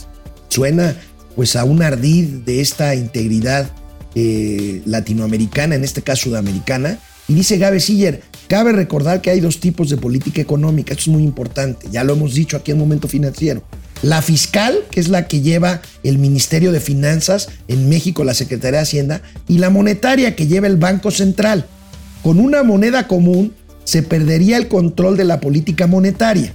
suena pues a un ardid de esta integridad eh, latinoamericana, en este caso sudamericana. Y dice Gaby Siller, cabe recordar que hay dos tipos de política económica, esto es muy importante, ya lo hemos dicho aquí en Momento Financiero. La fiscal, que es la que lleva el Ministerio de Finanzas, en México la Secretaría de Hacienda, y la monetaria, que lleva el Banco Central. Con una moneda común se perdería el control de la política monetaria,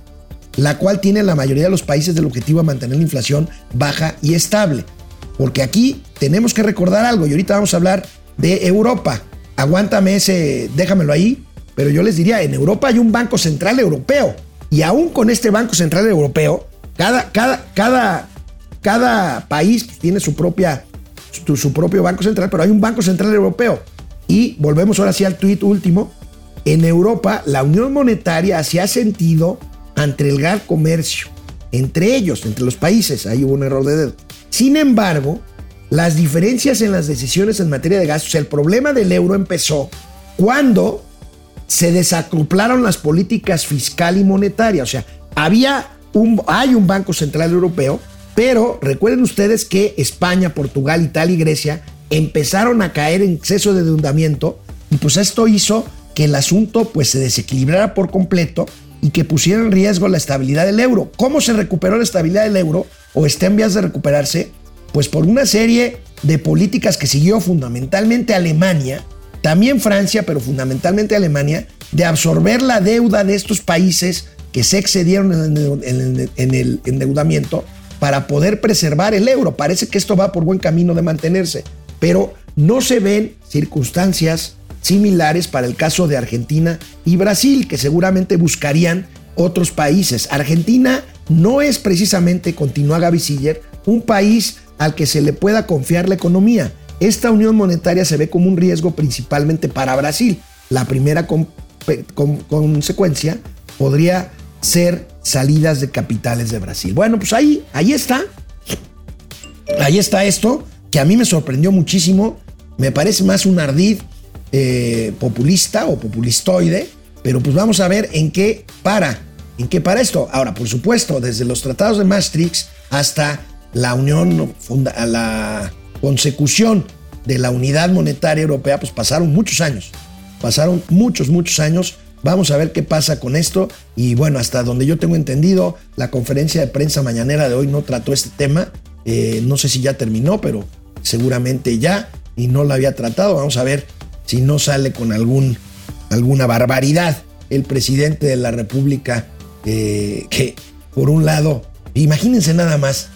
la cual tiene la mayoría de los países del objetivo de mantener la inflación baja y estable. Porque aquí tenemos que recordar algo, y ahorita vamos a hablar de Europa. Aguántame ese, déjamelo ahí, pero yo les diría, en Europa hay un Banco Central Europeo, y aún con este Banco Central Europeo, cada, cada, cada, cada país tiene su, propia, su, propio banco central, pero hay un banco central europeo. Y volvemos ahora sí al tuit último. En Europa, la unión monetaria se ha sentido ante el gran comercio, entre ellos, entre los países. Ahí hubo un error de dedo. Sin embargo, las diferencias en las decisiones en materia de gastos, el problema del euro empezó cuando se desacoplaron las políticas fiscal y monetaria. O sea, había hay un Banco Central Europeo, pero recuerden ustedes que España, Portugal, Italia y Grecia empezaron a caer en exceso de endeudamiento y pues esto hizo que el asunto pues se desequilibrara por completo y que pusiera en riesgo la estabilidad del euro. ¿Cómo se recuperó la estabilidad del euro o está en vías de recuperarse? Pues por una serie de políticas que siguió fundamentalmente Alemania, también Francia, pero fundamentalmente Alemania, de absorber la deuda de estos países que se excedieron en el, endeudamiento para poder preservar el euro. Parece que esto va por buen camino de mantenerse, pero no se ven circunstancias similares para el caso de Argentina y Brasil, que seguramente buscarían otros países. Argentina no es precisamente, continúa Gaby Siller, un país al que se le pueda confiar la economía. Esta unión monetaria se ve como un riesgo principalmente para Brasil. La primera consecuencia podría ser salidas de capitales de Brasil. Bueno, pues ahí, ahí está. Ahí está esto, que a mí me sorprendió muchísimo. me parece más un ardid eh, populista o populistoide, pero pues vamos a ver en qué para, en qué para esto. Ahora, por supuesto, desde los tratados de Maastricht hasta la unión, funda, la consecución de la unidad monetaria europea, pues pasaron muchos años, pasaron muchos, muchos años. Vamos a ver qué pasa con esto. Y bueno, hasta donde yo tengo entendido, la conferencia de prensa mañanera de hoy no trató este tema. Eh, no sé si ya terminó, pero seguramente ya. Y no la había tratado. Vamos a ver si no sale con algún, alguna barbaridad el presidente de la República, eh, que por un lado, imagínense nada más,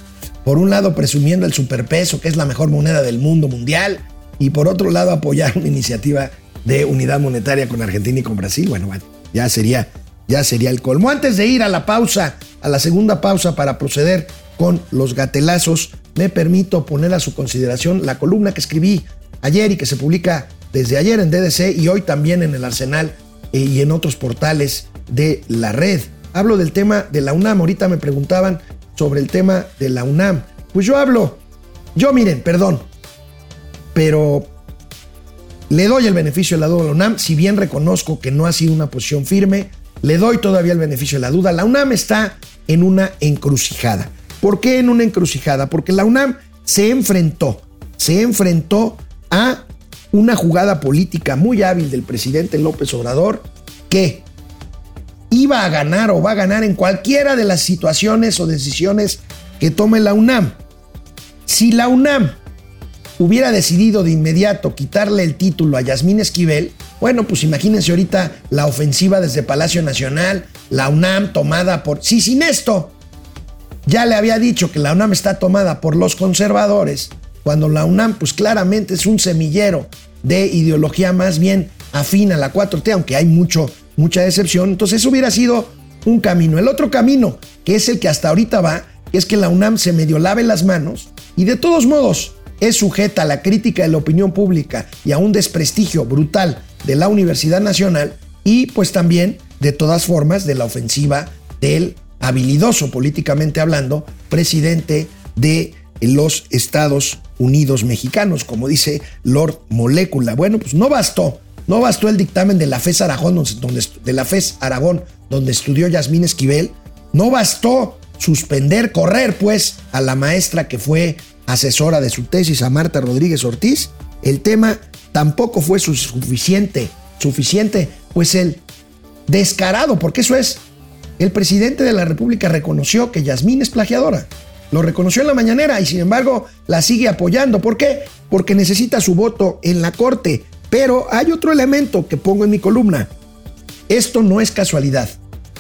por un lado presumiendo el superpeso, que es la mejor moneda del mundo mundial, y por otro lado apoyar una iniciativa de unidad monetaria con Argentina y con Brasil. Bueno, ya sería, ya sería el colmo. Antes de ir a la pausa, a la segunda pausa para proceder con los gatelazos, me permito poner a su consideración la columna que escribí ayer y que se publica desde ayer en DDC y hoy también en el Arsenal eh, y en otros portales de la red. Hablo del tema de la UNAM. Ahorita me preguntaban sobre el tema de la UNAM. Pues yo hablo, yo miren, perdón, pero le doy el beneficio de la duda a la UNAM, si bien reconozco que no ha sido una posición firme, le doy todavía el beneficio de la duda. La UNAM está en una encrucijada. ¿Por qué en una encrucijada? Porque la UNAM se enfrentó, se enfrentó a una jugada política muy hábil del presidente López Obrador que iba a ganar o va a ganar en cualquiera de las situaciones o decisiones que tome la UNAM. Si la UNAM hubiera decidido de inmediato quitarle el título a Yasmín Esquivel, bueno, pues imagínense ahorita la ofensiva desde Palacio Nacional, la UNAM tomada por... Sí, sin esto, ya le había dicho que la UNAM está tomada por los conservadores, cuando la UNAM pues claramente es un semillero de ideología más bien afín a la 4T, aunque hay mucho, mucha decepción. Entonces eso hubiera sido un camino. El otro camino, que es el que hasta ahorita va, es que la UNAM se medio lave las manos y de todos modos es sujeta a la crítica de la opinión pública y a un desprestigio brutal de la Universidad Nacional y pues también de todas formas de la ofensiva del habilidoso políticamente hablando presidente de los Estados Unidos mexicanos, como dice Lord Molécula. Bueno, pues no bastó, no bastó el dictamen de la FES Aragón, donde, de la FES Aragón, donde estudió Yasmín Esquivel, no bastó suspender, correr pues a la maestra que fue asesora de su tesis, a Marta Rodríguez Ortiz. El tema tampoco fue suficiente, suficiente, pues el descarado, porque eso es, el presidente de la República reconoció que Yasmín es plagiadora. Lo reconoció en la mañanera y sin embargo la sigue apoyando. ¿Por qué? Porque necesita su voto en la Corte. Pero hay otro elemento que pongo en mi columna. Esto no es casualidad.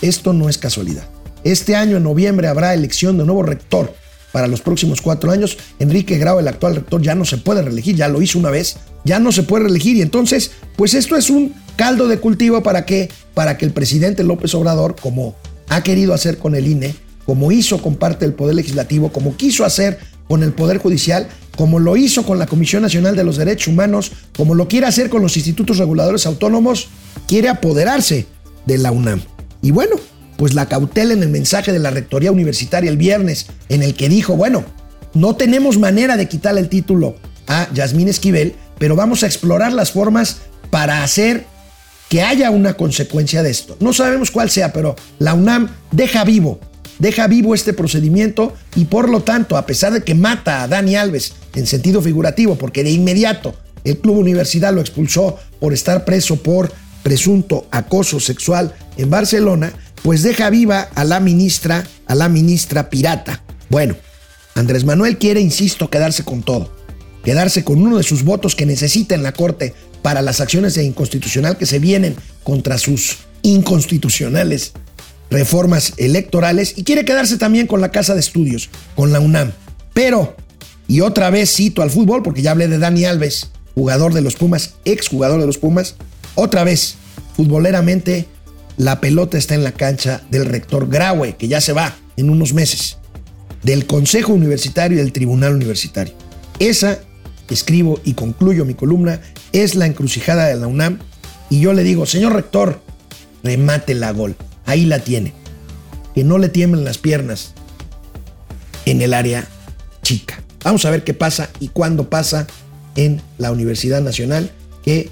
Esto no es casualidad. Este año, en noviembre, habrá elección de nuevo rector para los próximos cuatro años. Enrique Grau, el actual rector, ya no se puede reelegir, ya lo hizo una vez, ya no se puede reelegir. Y entonces, pues esto es un caldo de cultivo para que, para que el presidente López Obrador, como ha querido hacer con el INE, como hizo con parte del Poder Legislativo, como quiso hacer con el Poder Judicial, como lo hizo con la Comisión Nacional de los Derechos Humanos, como lo quiere hacer con los institutos reguladores autónomos, quiere apoderarse de la UNAM. Y bueno, pues la cautela en el mensaje de la Rectoría Universitaria el viernes, en el que dijo, bueno, no tenemos manera de quitarle el título a Yasmín Esquivel, pero vamos a explorar las formas para hacer que haya una consecuencia de esto. No sabemos cuál sea, pero la UNAM deja vivo deja vivo este procedimiento y por lo tanto, a pesar de que mata a Dani Alves en sentido figurativo, porque de inmediato el Club Universidad lo expulsó por estar preso por presunto acoso sexual en Barcelona, pues deja viva a la ministra, a la ministra pirata. Bueno, Andrés Manuel quiere, insisto, quedarse con todo, quedarse con uno de sus votos que necesita en la Corte para las acciones de inconstitucional que se vienen contra sus inconstitucionales reformas electorales y quiere quedarse también con la Casa de Estudios, con la UNAM. Pero, y otra vez cito al fútbol, porque ya hablé de Dani Alves, jugador de los Pumas, ex jugador de los Pumas, otra vez, futboleramente, la pelota está en la cancha del rector Graue, que ya se va en unos meses, del Consejo Universitario y del Tribunal Universitario. Esa, escribo y concluyo mi columna, es la encrucijada de la UNAM. Y yo le digo, señor rector, remate la gol ahí la tiene. Que no le tiemblen las piernas en el área chica. Vamos a ver qué pasa y cuándo pasa en la Universidad Nacional que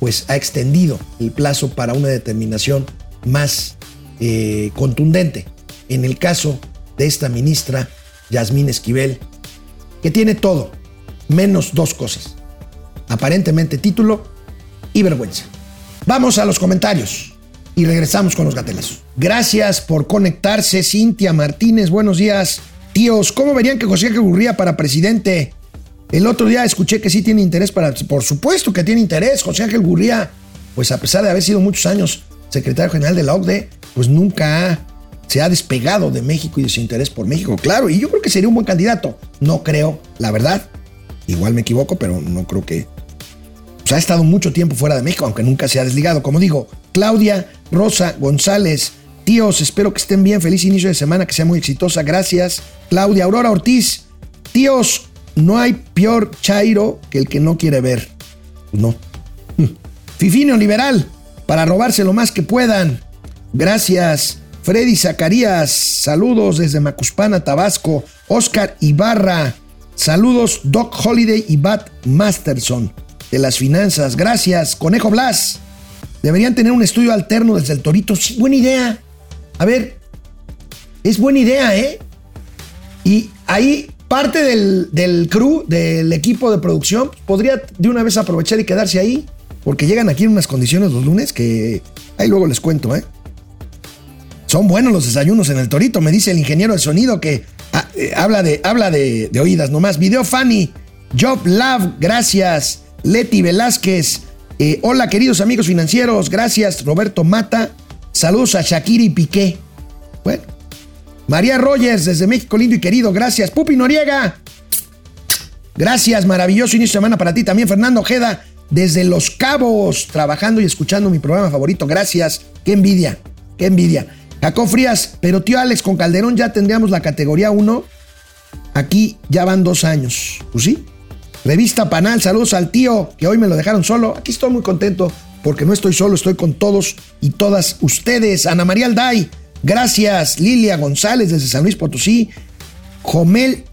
pues ha extendido el plazo para una determinación más eh, contundente. En el caso de esta ministra, Yasmín Esquivel, que tiene todo, menos dos cosas. Aparentemente título y vergüenza. Vamos a los comentarios y regresamos con los gatelazos. Gracias por conectarse, Cintia Martínez. Buenos días. Tíos, ¿cómo verían que José Ángel Gurría para presidente? El otro día escuché que sí tiene interés para. Por supuesto que tiene interés. José Ángel Gurría, pues a pesar de haber sido muchos años secretario general de la OCDE, pues nunca se ha despegado de México y de su interés por México. Claro, y yo creo que sería un buen candidato. No creo, la verdad. Igual me equivoco, pero no creo que. Pues ha estado mucho tiempo fuera de México, aunque nunca se ha desligado. Como digo, Claudia, Rosa, González, tíos, espero que estén bien. Feliz inicio de semana, que sea muy exitosa. Gracias. Claudia, Aurora Ortiz, tíos, no hay peor chairo que el que no quiere ver. No. Fifinio Liberal, para robarse lo más que puedan. Gracias. Freddy Zacarías, saludos desde Macuspana, Tabasco. Oscar Ibarra, saludos Doc Holiday y Bat Masterson de las finanzas. Gracias. Conejo Blas, deberían tener un estudio alterno desde el Torito. Sí, buena idea. A ver, es buena idea, ¿eh? Y ahí parte del, del crew, del equipo de producción, podría de una vez aprovechar y quedarse ahí, porque llegan aquí en unas condiciones los lunes que ahí luego les cuento, ¿eh? Son buenos los desayunos en el Torito, me dice el ingeniero de sonido que ah, eh, habla, de, habla de, de oídas nomás. Video Fanny, Job Love, gracias. Leti Velázquez, eh, hola queridos amigos financieros, gracias. Roberto Mata, saludos a Shakira y Piqué. Bueno, María Rogers, desde México, lindo y querido, gracias. Pupi Noriega, gracias, maravilloso inicio de semana para ti también. Fernando Ojeda, desde Los Cabos, trabajando y escuchando mi programa favorito, gracias. Qué envidia, qué envidia. Jacob Frías, pero tío Alex, con Calderón ya tendríamos la categoría 1. Aquí ya van dos años. Pues sí. Revista Panal, saludos al tío, que hoy me lo dejaron solo. Aquí estoy muy contento porque no estoy solo, estoy con todos y todas ustedes. Ana María Alday, gracias. Lilia González desde San Luis Potosí. Jomel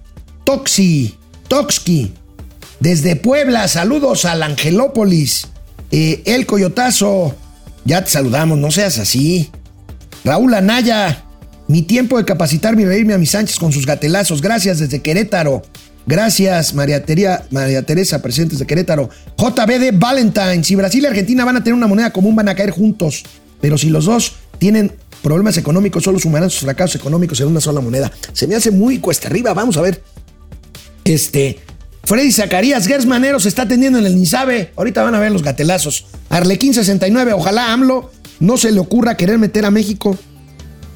Toxi, Toxki, desde Puebla, saludos al Angelópolis. Eh, el Coyotazo, ya te saludamos, no seas así. Raúl Anaya, mi tiempo de capacitarme y reírme a mis Sánchez con sus gatelazos. Gracias desde Querétaro. Gracias, María, María Teresa, presentes de Querétaro. JBD Valentine. Si Brasil y Argentina van a tener una moneda común, van a caer juntos. Pero si los dos tienen problemas económicos, solo sumarán sus fracasos económicos en una sola moneda. Se me hace muy cuesta arriba. Vamos a ver. Este. Freddy Zacarías, Gers Manero se está atendiendo en el Nisabe. Ahorita van a ver los gatelazos. Arlequín 69, ojalá AMLO no se le ocurra querer meter a México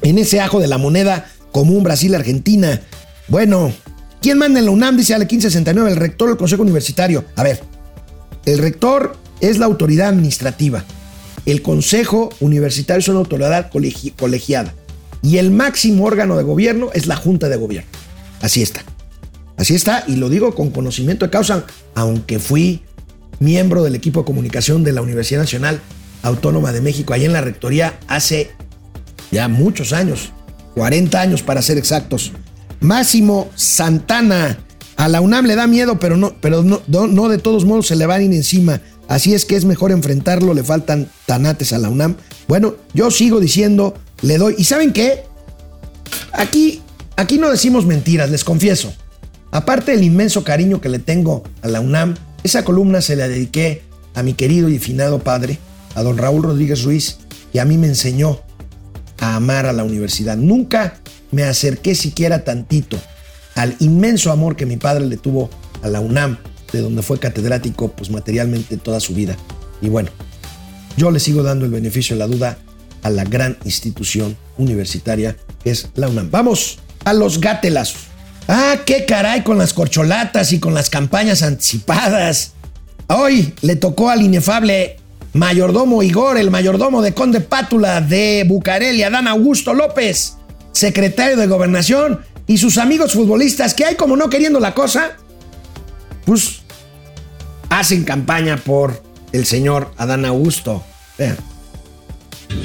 en ese ajo de la moneda común Brasil-Argentina. Bueno, ¿quién manda en la UNAM? Dice Arlequín 69, el rector del Consejo Universitario. A ver, el rector es la autoridad administrativa. El Consejo Universitario es una autoridad colegi- colegiada. Y el máximo órgano de gobierno es la Junta de Gobierno. Así está. Así está, y lo digo con conocimiento de causa, aunque fui miembro del equipo de comunicación de la Universidad Nacional Autónoma de México, allá en la Rectoría, hace ya muchos años, 40 años para ser exactos. Máximo Santana, a la UNAM le da miedo, pero no, pero no, no, no de todos modos se le van encima. Así es que es mejor enfrentarlo, le faltan tanates a la UNAM. Bueno, yo sigo diciendo, le doy. ¿Y saben qué? Aquí, aquí no decimos mentiras, les confieso. Aparte del inmenso cariño que le tengo a la UNAM, esa columna se la dediqué a mi querido y finado padre, a don Raúl Rodríguez Ruiz, que a mí me enseñó a amar a la universidad. Nunca me acerqué siquiera tantito al inmenso amor que mi padre le tuvo a la UNAM, de donde fue catedrático pues materialmente toda su vida. Y bueno, yo le sigo dando el beneficio de la duda a la gran institución universitaria que es la UNAM. Vamos a los gatelazos. Ah, qué caray con las corcholatas y con las campañas anticipadas. Hoy le tocó al inefable mayordomo Igor, el mayordomo de Conde Pátula de Bucareli, Adán Augusto López, secretario de Gobernación, y sus amigos futbolistas que hay como no queriendo la cosa, pues hacen campaña por el señor Adán Augusto. Vean.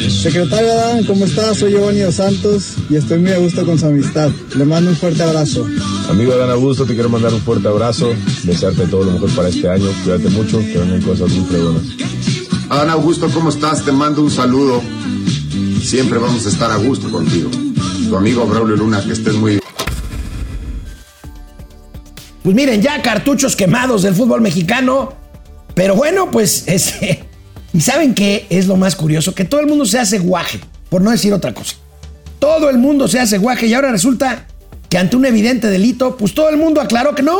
Secretario Adán, ¿cómo estás? Soy Giovanni Dos Santos y estoy muy a gusto con su amistad. Le mando un fuerte abrazo. Amigo Adán Augusto, te quiero mandar un fuerte abrazo, desearte todo lo mejor para este año, cuídate mucho, que vengan cosas muy fregonas. Adán Augusto, ¿cómo estás? Te mando un saludo. Siempre vamos a estar a gusto contigo. Tu amigo Braulio Luna, que estés muy bien. Pues miren, ya cartuchos quemados del fútbol mexicano. Pero bueno, pues ese. Y saben qué es lo más curioso: que todo el mundo se hace guaje, por no decir otra cosa. Todo el mundo se hace guaje y ahora resulta que ante un evidente delito, pues todo el mundo aclaró que no.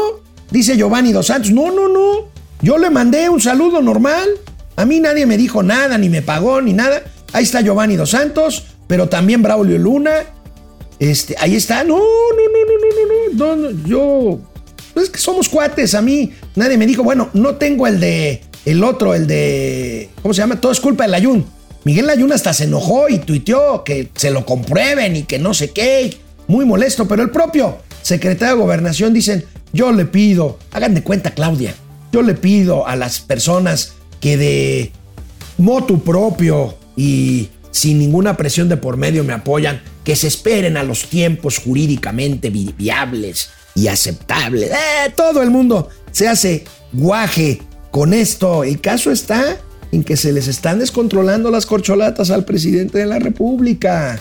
Dice Giovanni Dos Santos: No, no, no. Yo le mandé un saludo normal. A mí nadie me dijo nada, ni me pagó, ni nada. Ahí está Giovanni Dos Santos, pero también Braulio Luna. Este, ahí está. No, no, no, no, no, no, no. Yo pues es que somos cuates, a mí nadie me dijo, bueno, no tengo el de, el otro, el de, ¿cómo se llama? Todo es culpa del Ayun. Miguel Ayun hasta se enojó y tuiteó que se lo comprueben y que no sé qué, muy molesto, pero el propio secretario de Gobernación dicen, yo le pido, hagan de cuenta Claudia, yo le pido a las personas que de motu propio y sin ninguna presión de por medio me apoyan, que se esperen a los tiempos jurídicamente viables y aceptable. Eh, todo el mundo se hace guaje con esto. El caso está en que se les están descontrolando las corcholatas al presidente de la República.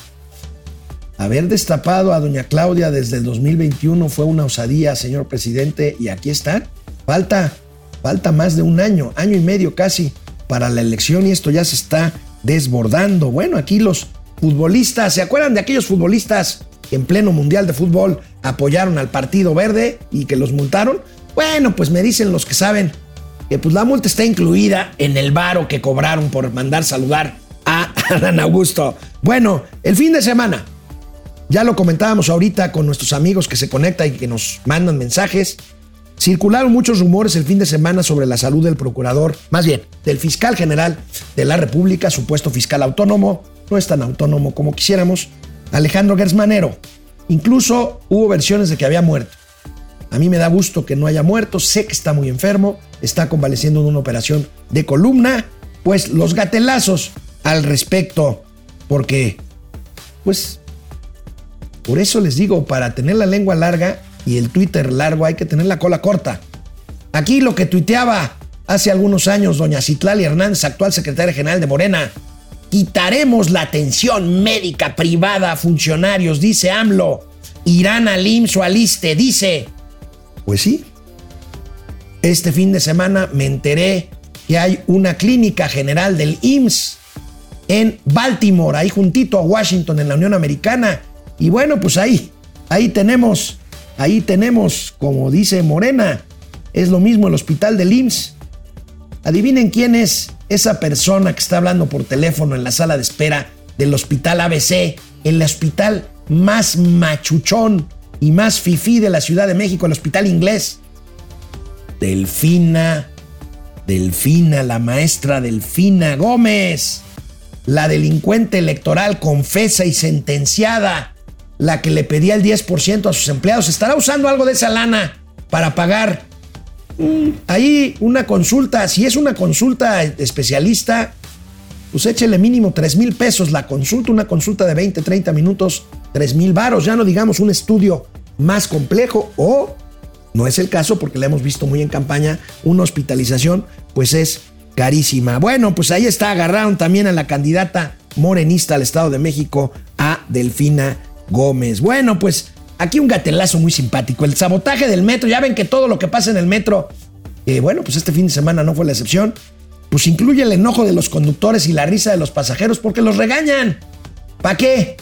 Haber destapado a doña Claudia desde el 2021 fue una osadía, señor presidente, y aquí está. Falta, falta más de un año, año y medio casi, para la elección y esto ya se está desbordando. Bueno, aquí los futbolistas, ¿se acuerdan de aquellos futbolistas en pleno Mundial de Fútbol apoyaron al Partido Verde y que los multaron? Bueno, pues me dicen los que saben que pues la multa está incluida en el varo que cobraron por mandar saludar a Adán Augusto. Bueno, el fin de semana, ya lo comentábamos ahorita con nuestros amigos que se conectan y que nos mandan mensajes. Circularon muchos rumores el fin de semana sobre la salud del procurador, más bien, del fiscal general de la República, supuesto fiscal autónomo, no es tan autónomo como quisiéramos, Alejandro Gersmanero. Incluso hubo versiones de que había muerto. A mí me da gusto que no haya muerto, sé que está muy enfermo, está convaleciendo de una operación de columna, pues los gatelazos al respecto, porque, pues, por eso les digo, para tener la lengua larga y el Twitter largo hay que tener la cola corta. Aquí lo que tuiteaba hace algunos años doña Citlali Hernández, actual secretaria general de Morena, Quitaremos la atención médica privada a funcionarios, dice AMLO. Irán al IMSS o al ISTE, dice. Pues sí. Este fin de semana me enteré que hay una clínica general del IMSS en Baltimore, ahí juntito a Washington, en la Unión Americana. Y bueno, pues ahí, ahí tenemos, ahí tenemos, como dice Morena, es lo mismo el hospital del IMSS. Adivinen quién es esa persona que está hablando por teléfono en la sala de espera del hospital ABC, el hospital más machuchón y más fifí de la Ciudad de México, el hospital inglés. Delfina, Delfina, la maestra Delfina Gómez, la delincuente electoral confesa y sentenciada, la que le pedía el 10% a sus empleados, estará usando algo de esa lana para pagar ahí una consulta, si es una consulta especialista, pues échele mínimo 3 mil pesos la consulta, una consulta de 20, 30 minutos, 3 mil varos, ya no digamos un estudio más complejo o, no es el caso porque la hemos visto muy en campaña, una hospitalización pues es carísima. Bueno, pues ahí está, agarraron también a la candidata morenista al Estado de México, a Delfina Gómez. Bueno, pues Aquí un gatelazo muy simpático. El sabotaje del metro. Ya ven que todo lo que pasa en el metro, eh, bueno, pues este fin de semana no fue la excepción. Pues incluye el enojo de los conductores y la risa de los pasajeros porque los regañan. ¿Para qué?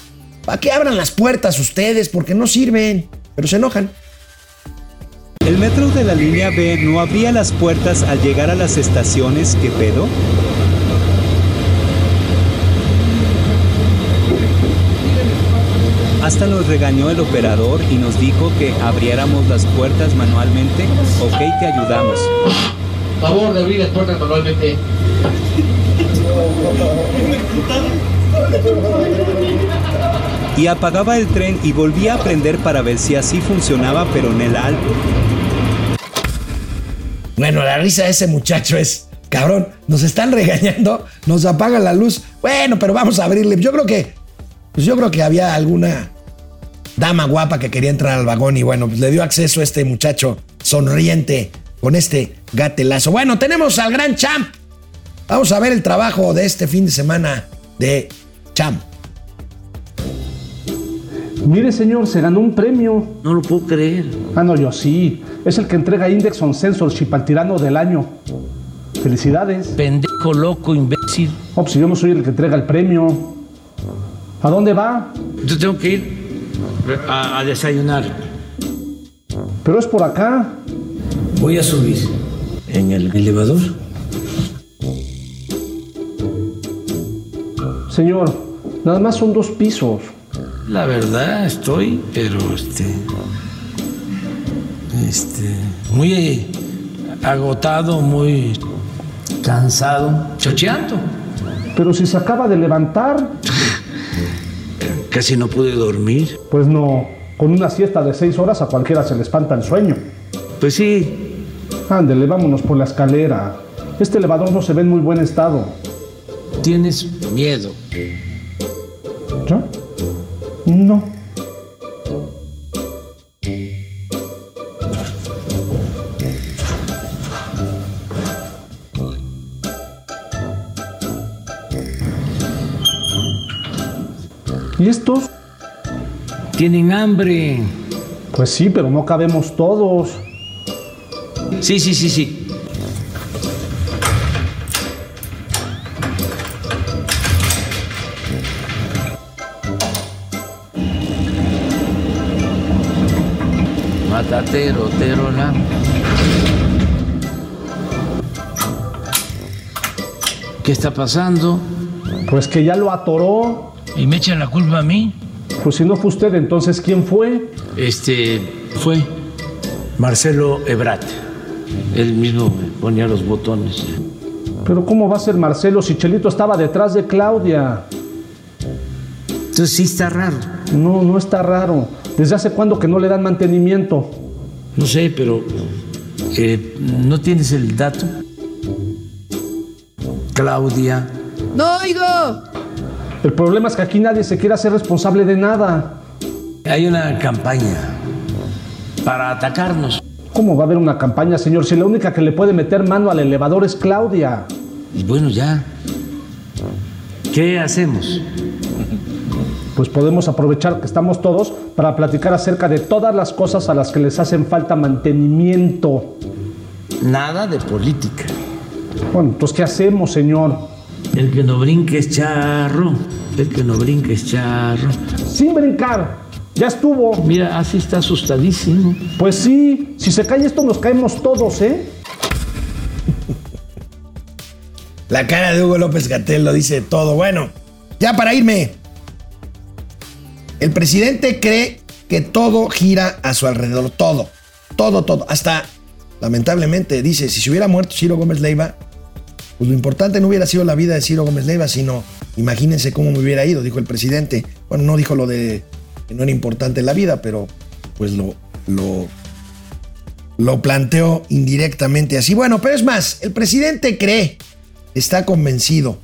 ¿Para qué abran las puertas ustedes? Porque no sirven, pero se enojan. ¿El metro de la línea B no abría las puertas al llegar a las estaciones? ¿Qué pedo? Hasta nos regañó el operador y nos dijo que abriéramos las puertas manualmente. Ok, te ayudamos. Favor de abrir las puertas manualmente. Y apagaba el tren y volvía a prender para ver si así funcionaba, pero en el alto. Bueno, la risa de ese muchacho es, cabrón, nos están regañando, nos apaga la luz. Bueno, pero vamos a abrirle. Yo creo que, pues yo creo que había alguna dama guapa que quería entrar al vagón y bueno, pues le dio acceso a este muchacho sonriente con este gatelazo. Bueno, tenemos al gran champ. Vamos a ver el trabajo de este fin de semana de champ. Mire, señor, se ganó un premio. No lo puedo creer. Ah, no, yo sí. Es el que entrega Index on Censorship al tirano del año. Felicidades. Pendejo, loco, imbécil. Oh, pues yo no soy el que entrega el premio. ¿A dónde va? Yo tengo que ir a, a desayunar. Pero es por acá. Voy a subir en el elevador. Señor, nada más son dos pisos. La verdad estoy, pero este. Este. Muy agotado, muy cansado, chocheando. Pero si se acaba de levantar. Casi no pude dormir. Pues no, con una siesta de seis horas a cualquiera se le espanta el sueño. Pues sí. Ándele, vámonos por la escalera. Este elevador no se ve en muy buen estado. Tienes miedo. ¿Yo? No. Tienen hambre. Pues sí, pero no cabemos todos. Sí, sí, sí, sí. Matatero, tero, la. ¿Qué está pasando? Pues que ya lo atoró. ¿Y me echan la culpa a mí? Pues si no fue usted, entonces ¿quién fue? Este fue Marcelo Ebrat. Él mismo me ponía los botones. Pero ¿cómo va a ser Marcelo si Chelito estaba detrás de Claudia? Entonces sí está raro. No, no está raro. ¿Desde hace cuándo que no le dan mantenimiento? No sé, pero eh, ¿no tienes el dato? Claudia. ¡No oigo! El problema es que aquí nadie se quiere hacer responsable de nada. Hay una campaña para atacarnos. ¿Cómo va a haber una campaña, señor? Si la única que le puede meter mano al elevador es Claudia. Y bueno, ya. ¿Qué hacemos? Pues podemos aprovechar que estamos todos para platicar acerca de todas las cosas a las que les hacen falta mantenimiento. Nada de política. Bueno, entonces, ¿qué hacemos, señor? El que no brinque es charro. El que no brinque es charro. Sin brincar. Ya estuvo. Mira, así está asustadísimo. Pues sí, si se cae esto nos caemos todos, ¿eh? La cara de Hugo López Gatel lo dice todo. Bueno, ya para irme. El presidente cree que todo gira a su alrededor. Todo. Todo, todo. Hasta, lamentablemente, dice, si se hubiera muerto Ciro Gómez Leiva, pues lo importante no hubiera sido la vida de Ciro Gómez Leiva, sino imagínense cómo me hubiera ido, dijo el presidente. Bueno, no dijo lo de que no era importante la vida, pero pues lo, lo, lo planteó indirectamente así. Bueno, pero es más, el presidente cree, está convencido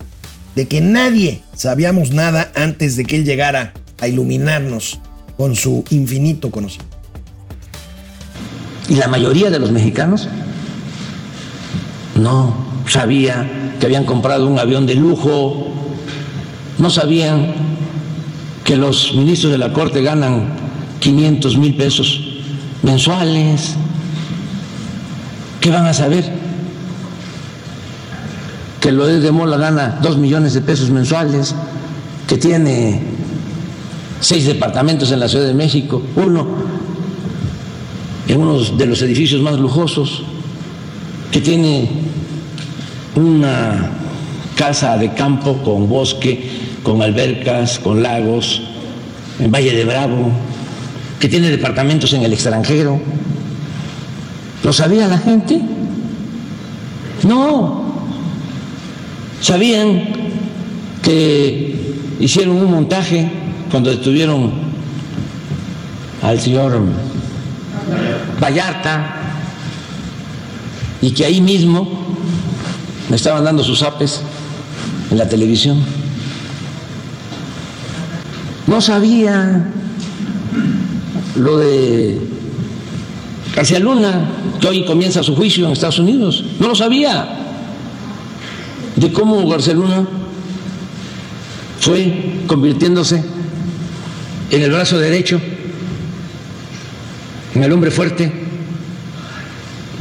de que nadie sabíamos nada antes de que él llegara a iluminarnos con su infinito conocimiento. ¿Y la mayoría de los mexicanos? No sabía que habían comprado un avión de lujo, no sabían que los ministros de la Corte ganan 500 mil pesos mensuales. ¿Qué van a saber? Que lo de Mola gana 2 millones de pesos mensuales, que tiene seis departamentos en la Ciudad de México, uno en uno de los edificios más lujosos, que tiene una casa de campo con bosque, con albercas, con lagos, en Valle de Bravo, que tiene departamentos en el extranjero. ¿Lo sabía la gente? No. ¿Sabían que hicieron un montaje cuando detuvieron al señor Vallarta y que ahí mismo me estaban dando sus apes en la televisión. No sabía lo de García Luna, que hoy comienza su juicio en Estados Unidos. No lo sabía. De cómo García Luna fue convirtiéndose en el brazo derecho, en el hombre fuerte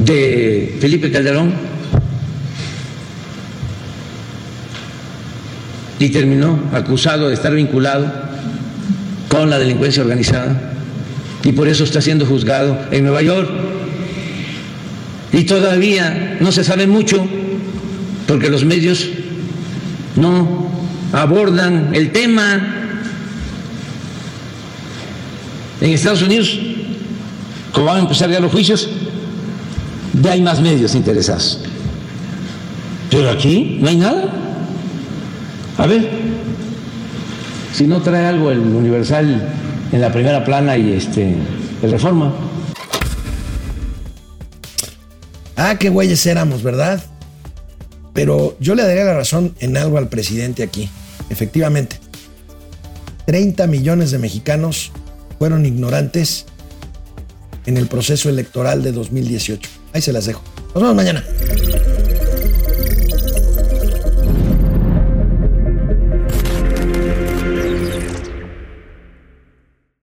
de Felipe Calderón y terminó acusado de estar vinculado con la delincuencia organizada y por eso está siendo juzgado en Nueva York. Y todavía no se sabe mucho porque los medios no abordan el tema. En Estados Unidos, como van a empezar ya los juicios, ya hay más medios interesados. Pero aquí no hay nada. A ver, si no trae algo el Universal en la primera plana y este el Reforma. Ah, qué güeyes éramos, ¿verdad? Pero yo le daría la razón en algo al presidente aquí. Efectivamente, 30 millones de mexicanos fueron ignorantes en el proceso electoral de 2018. Ahí se las dejo. Nos vemos mañana.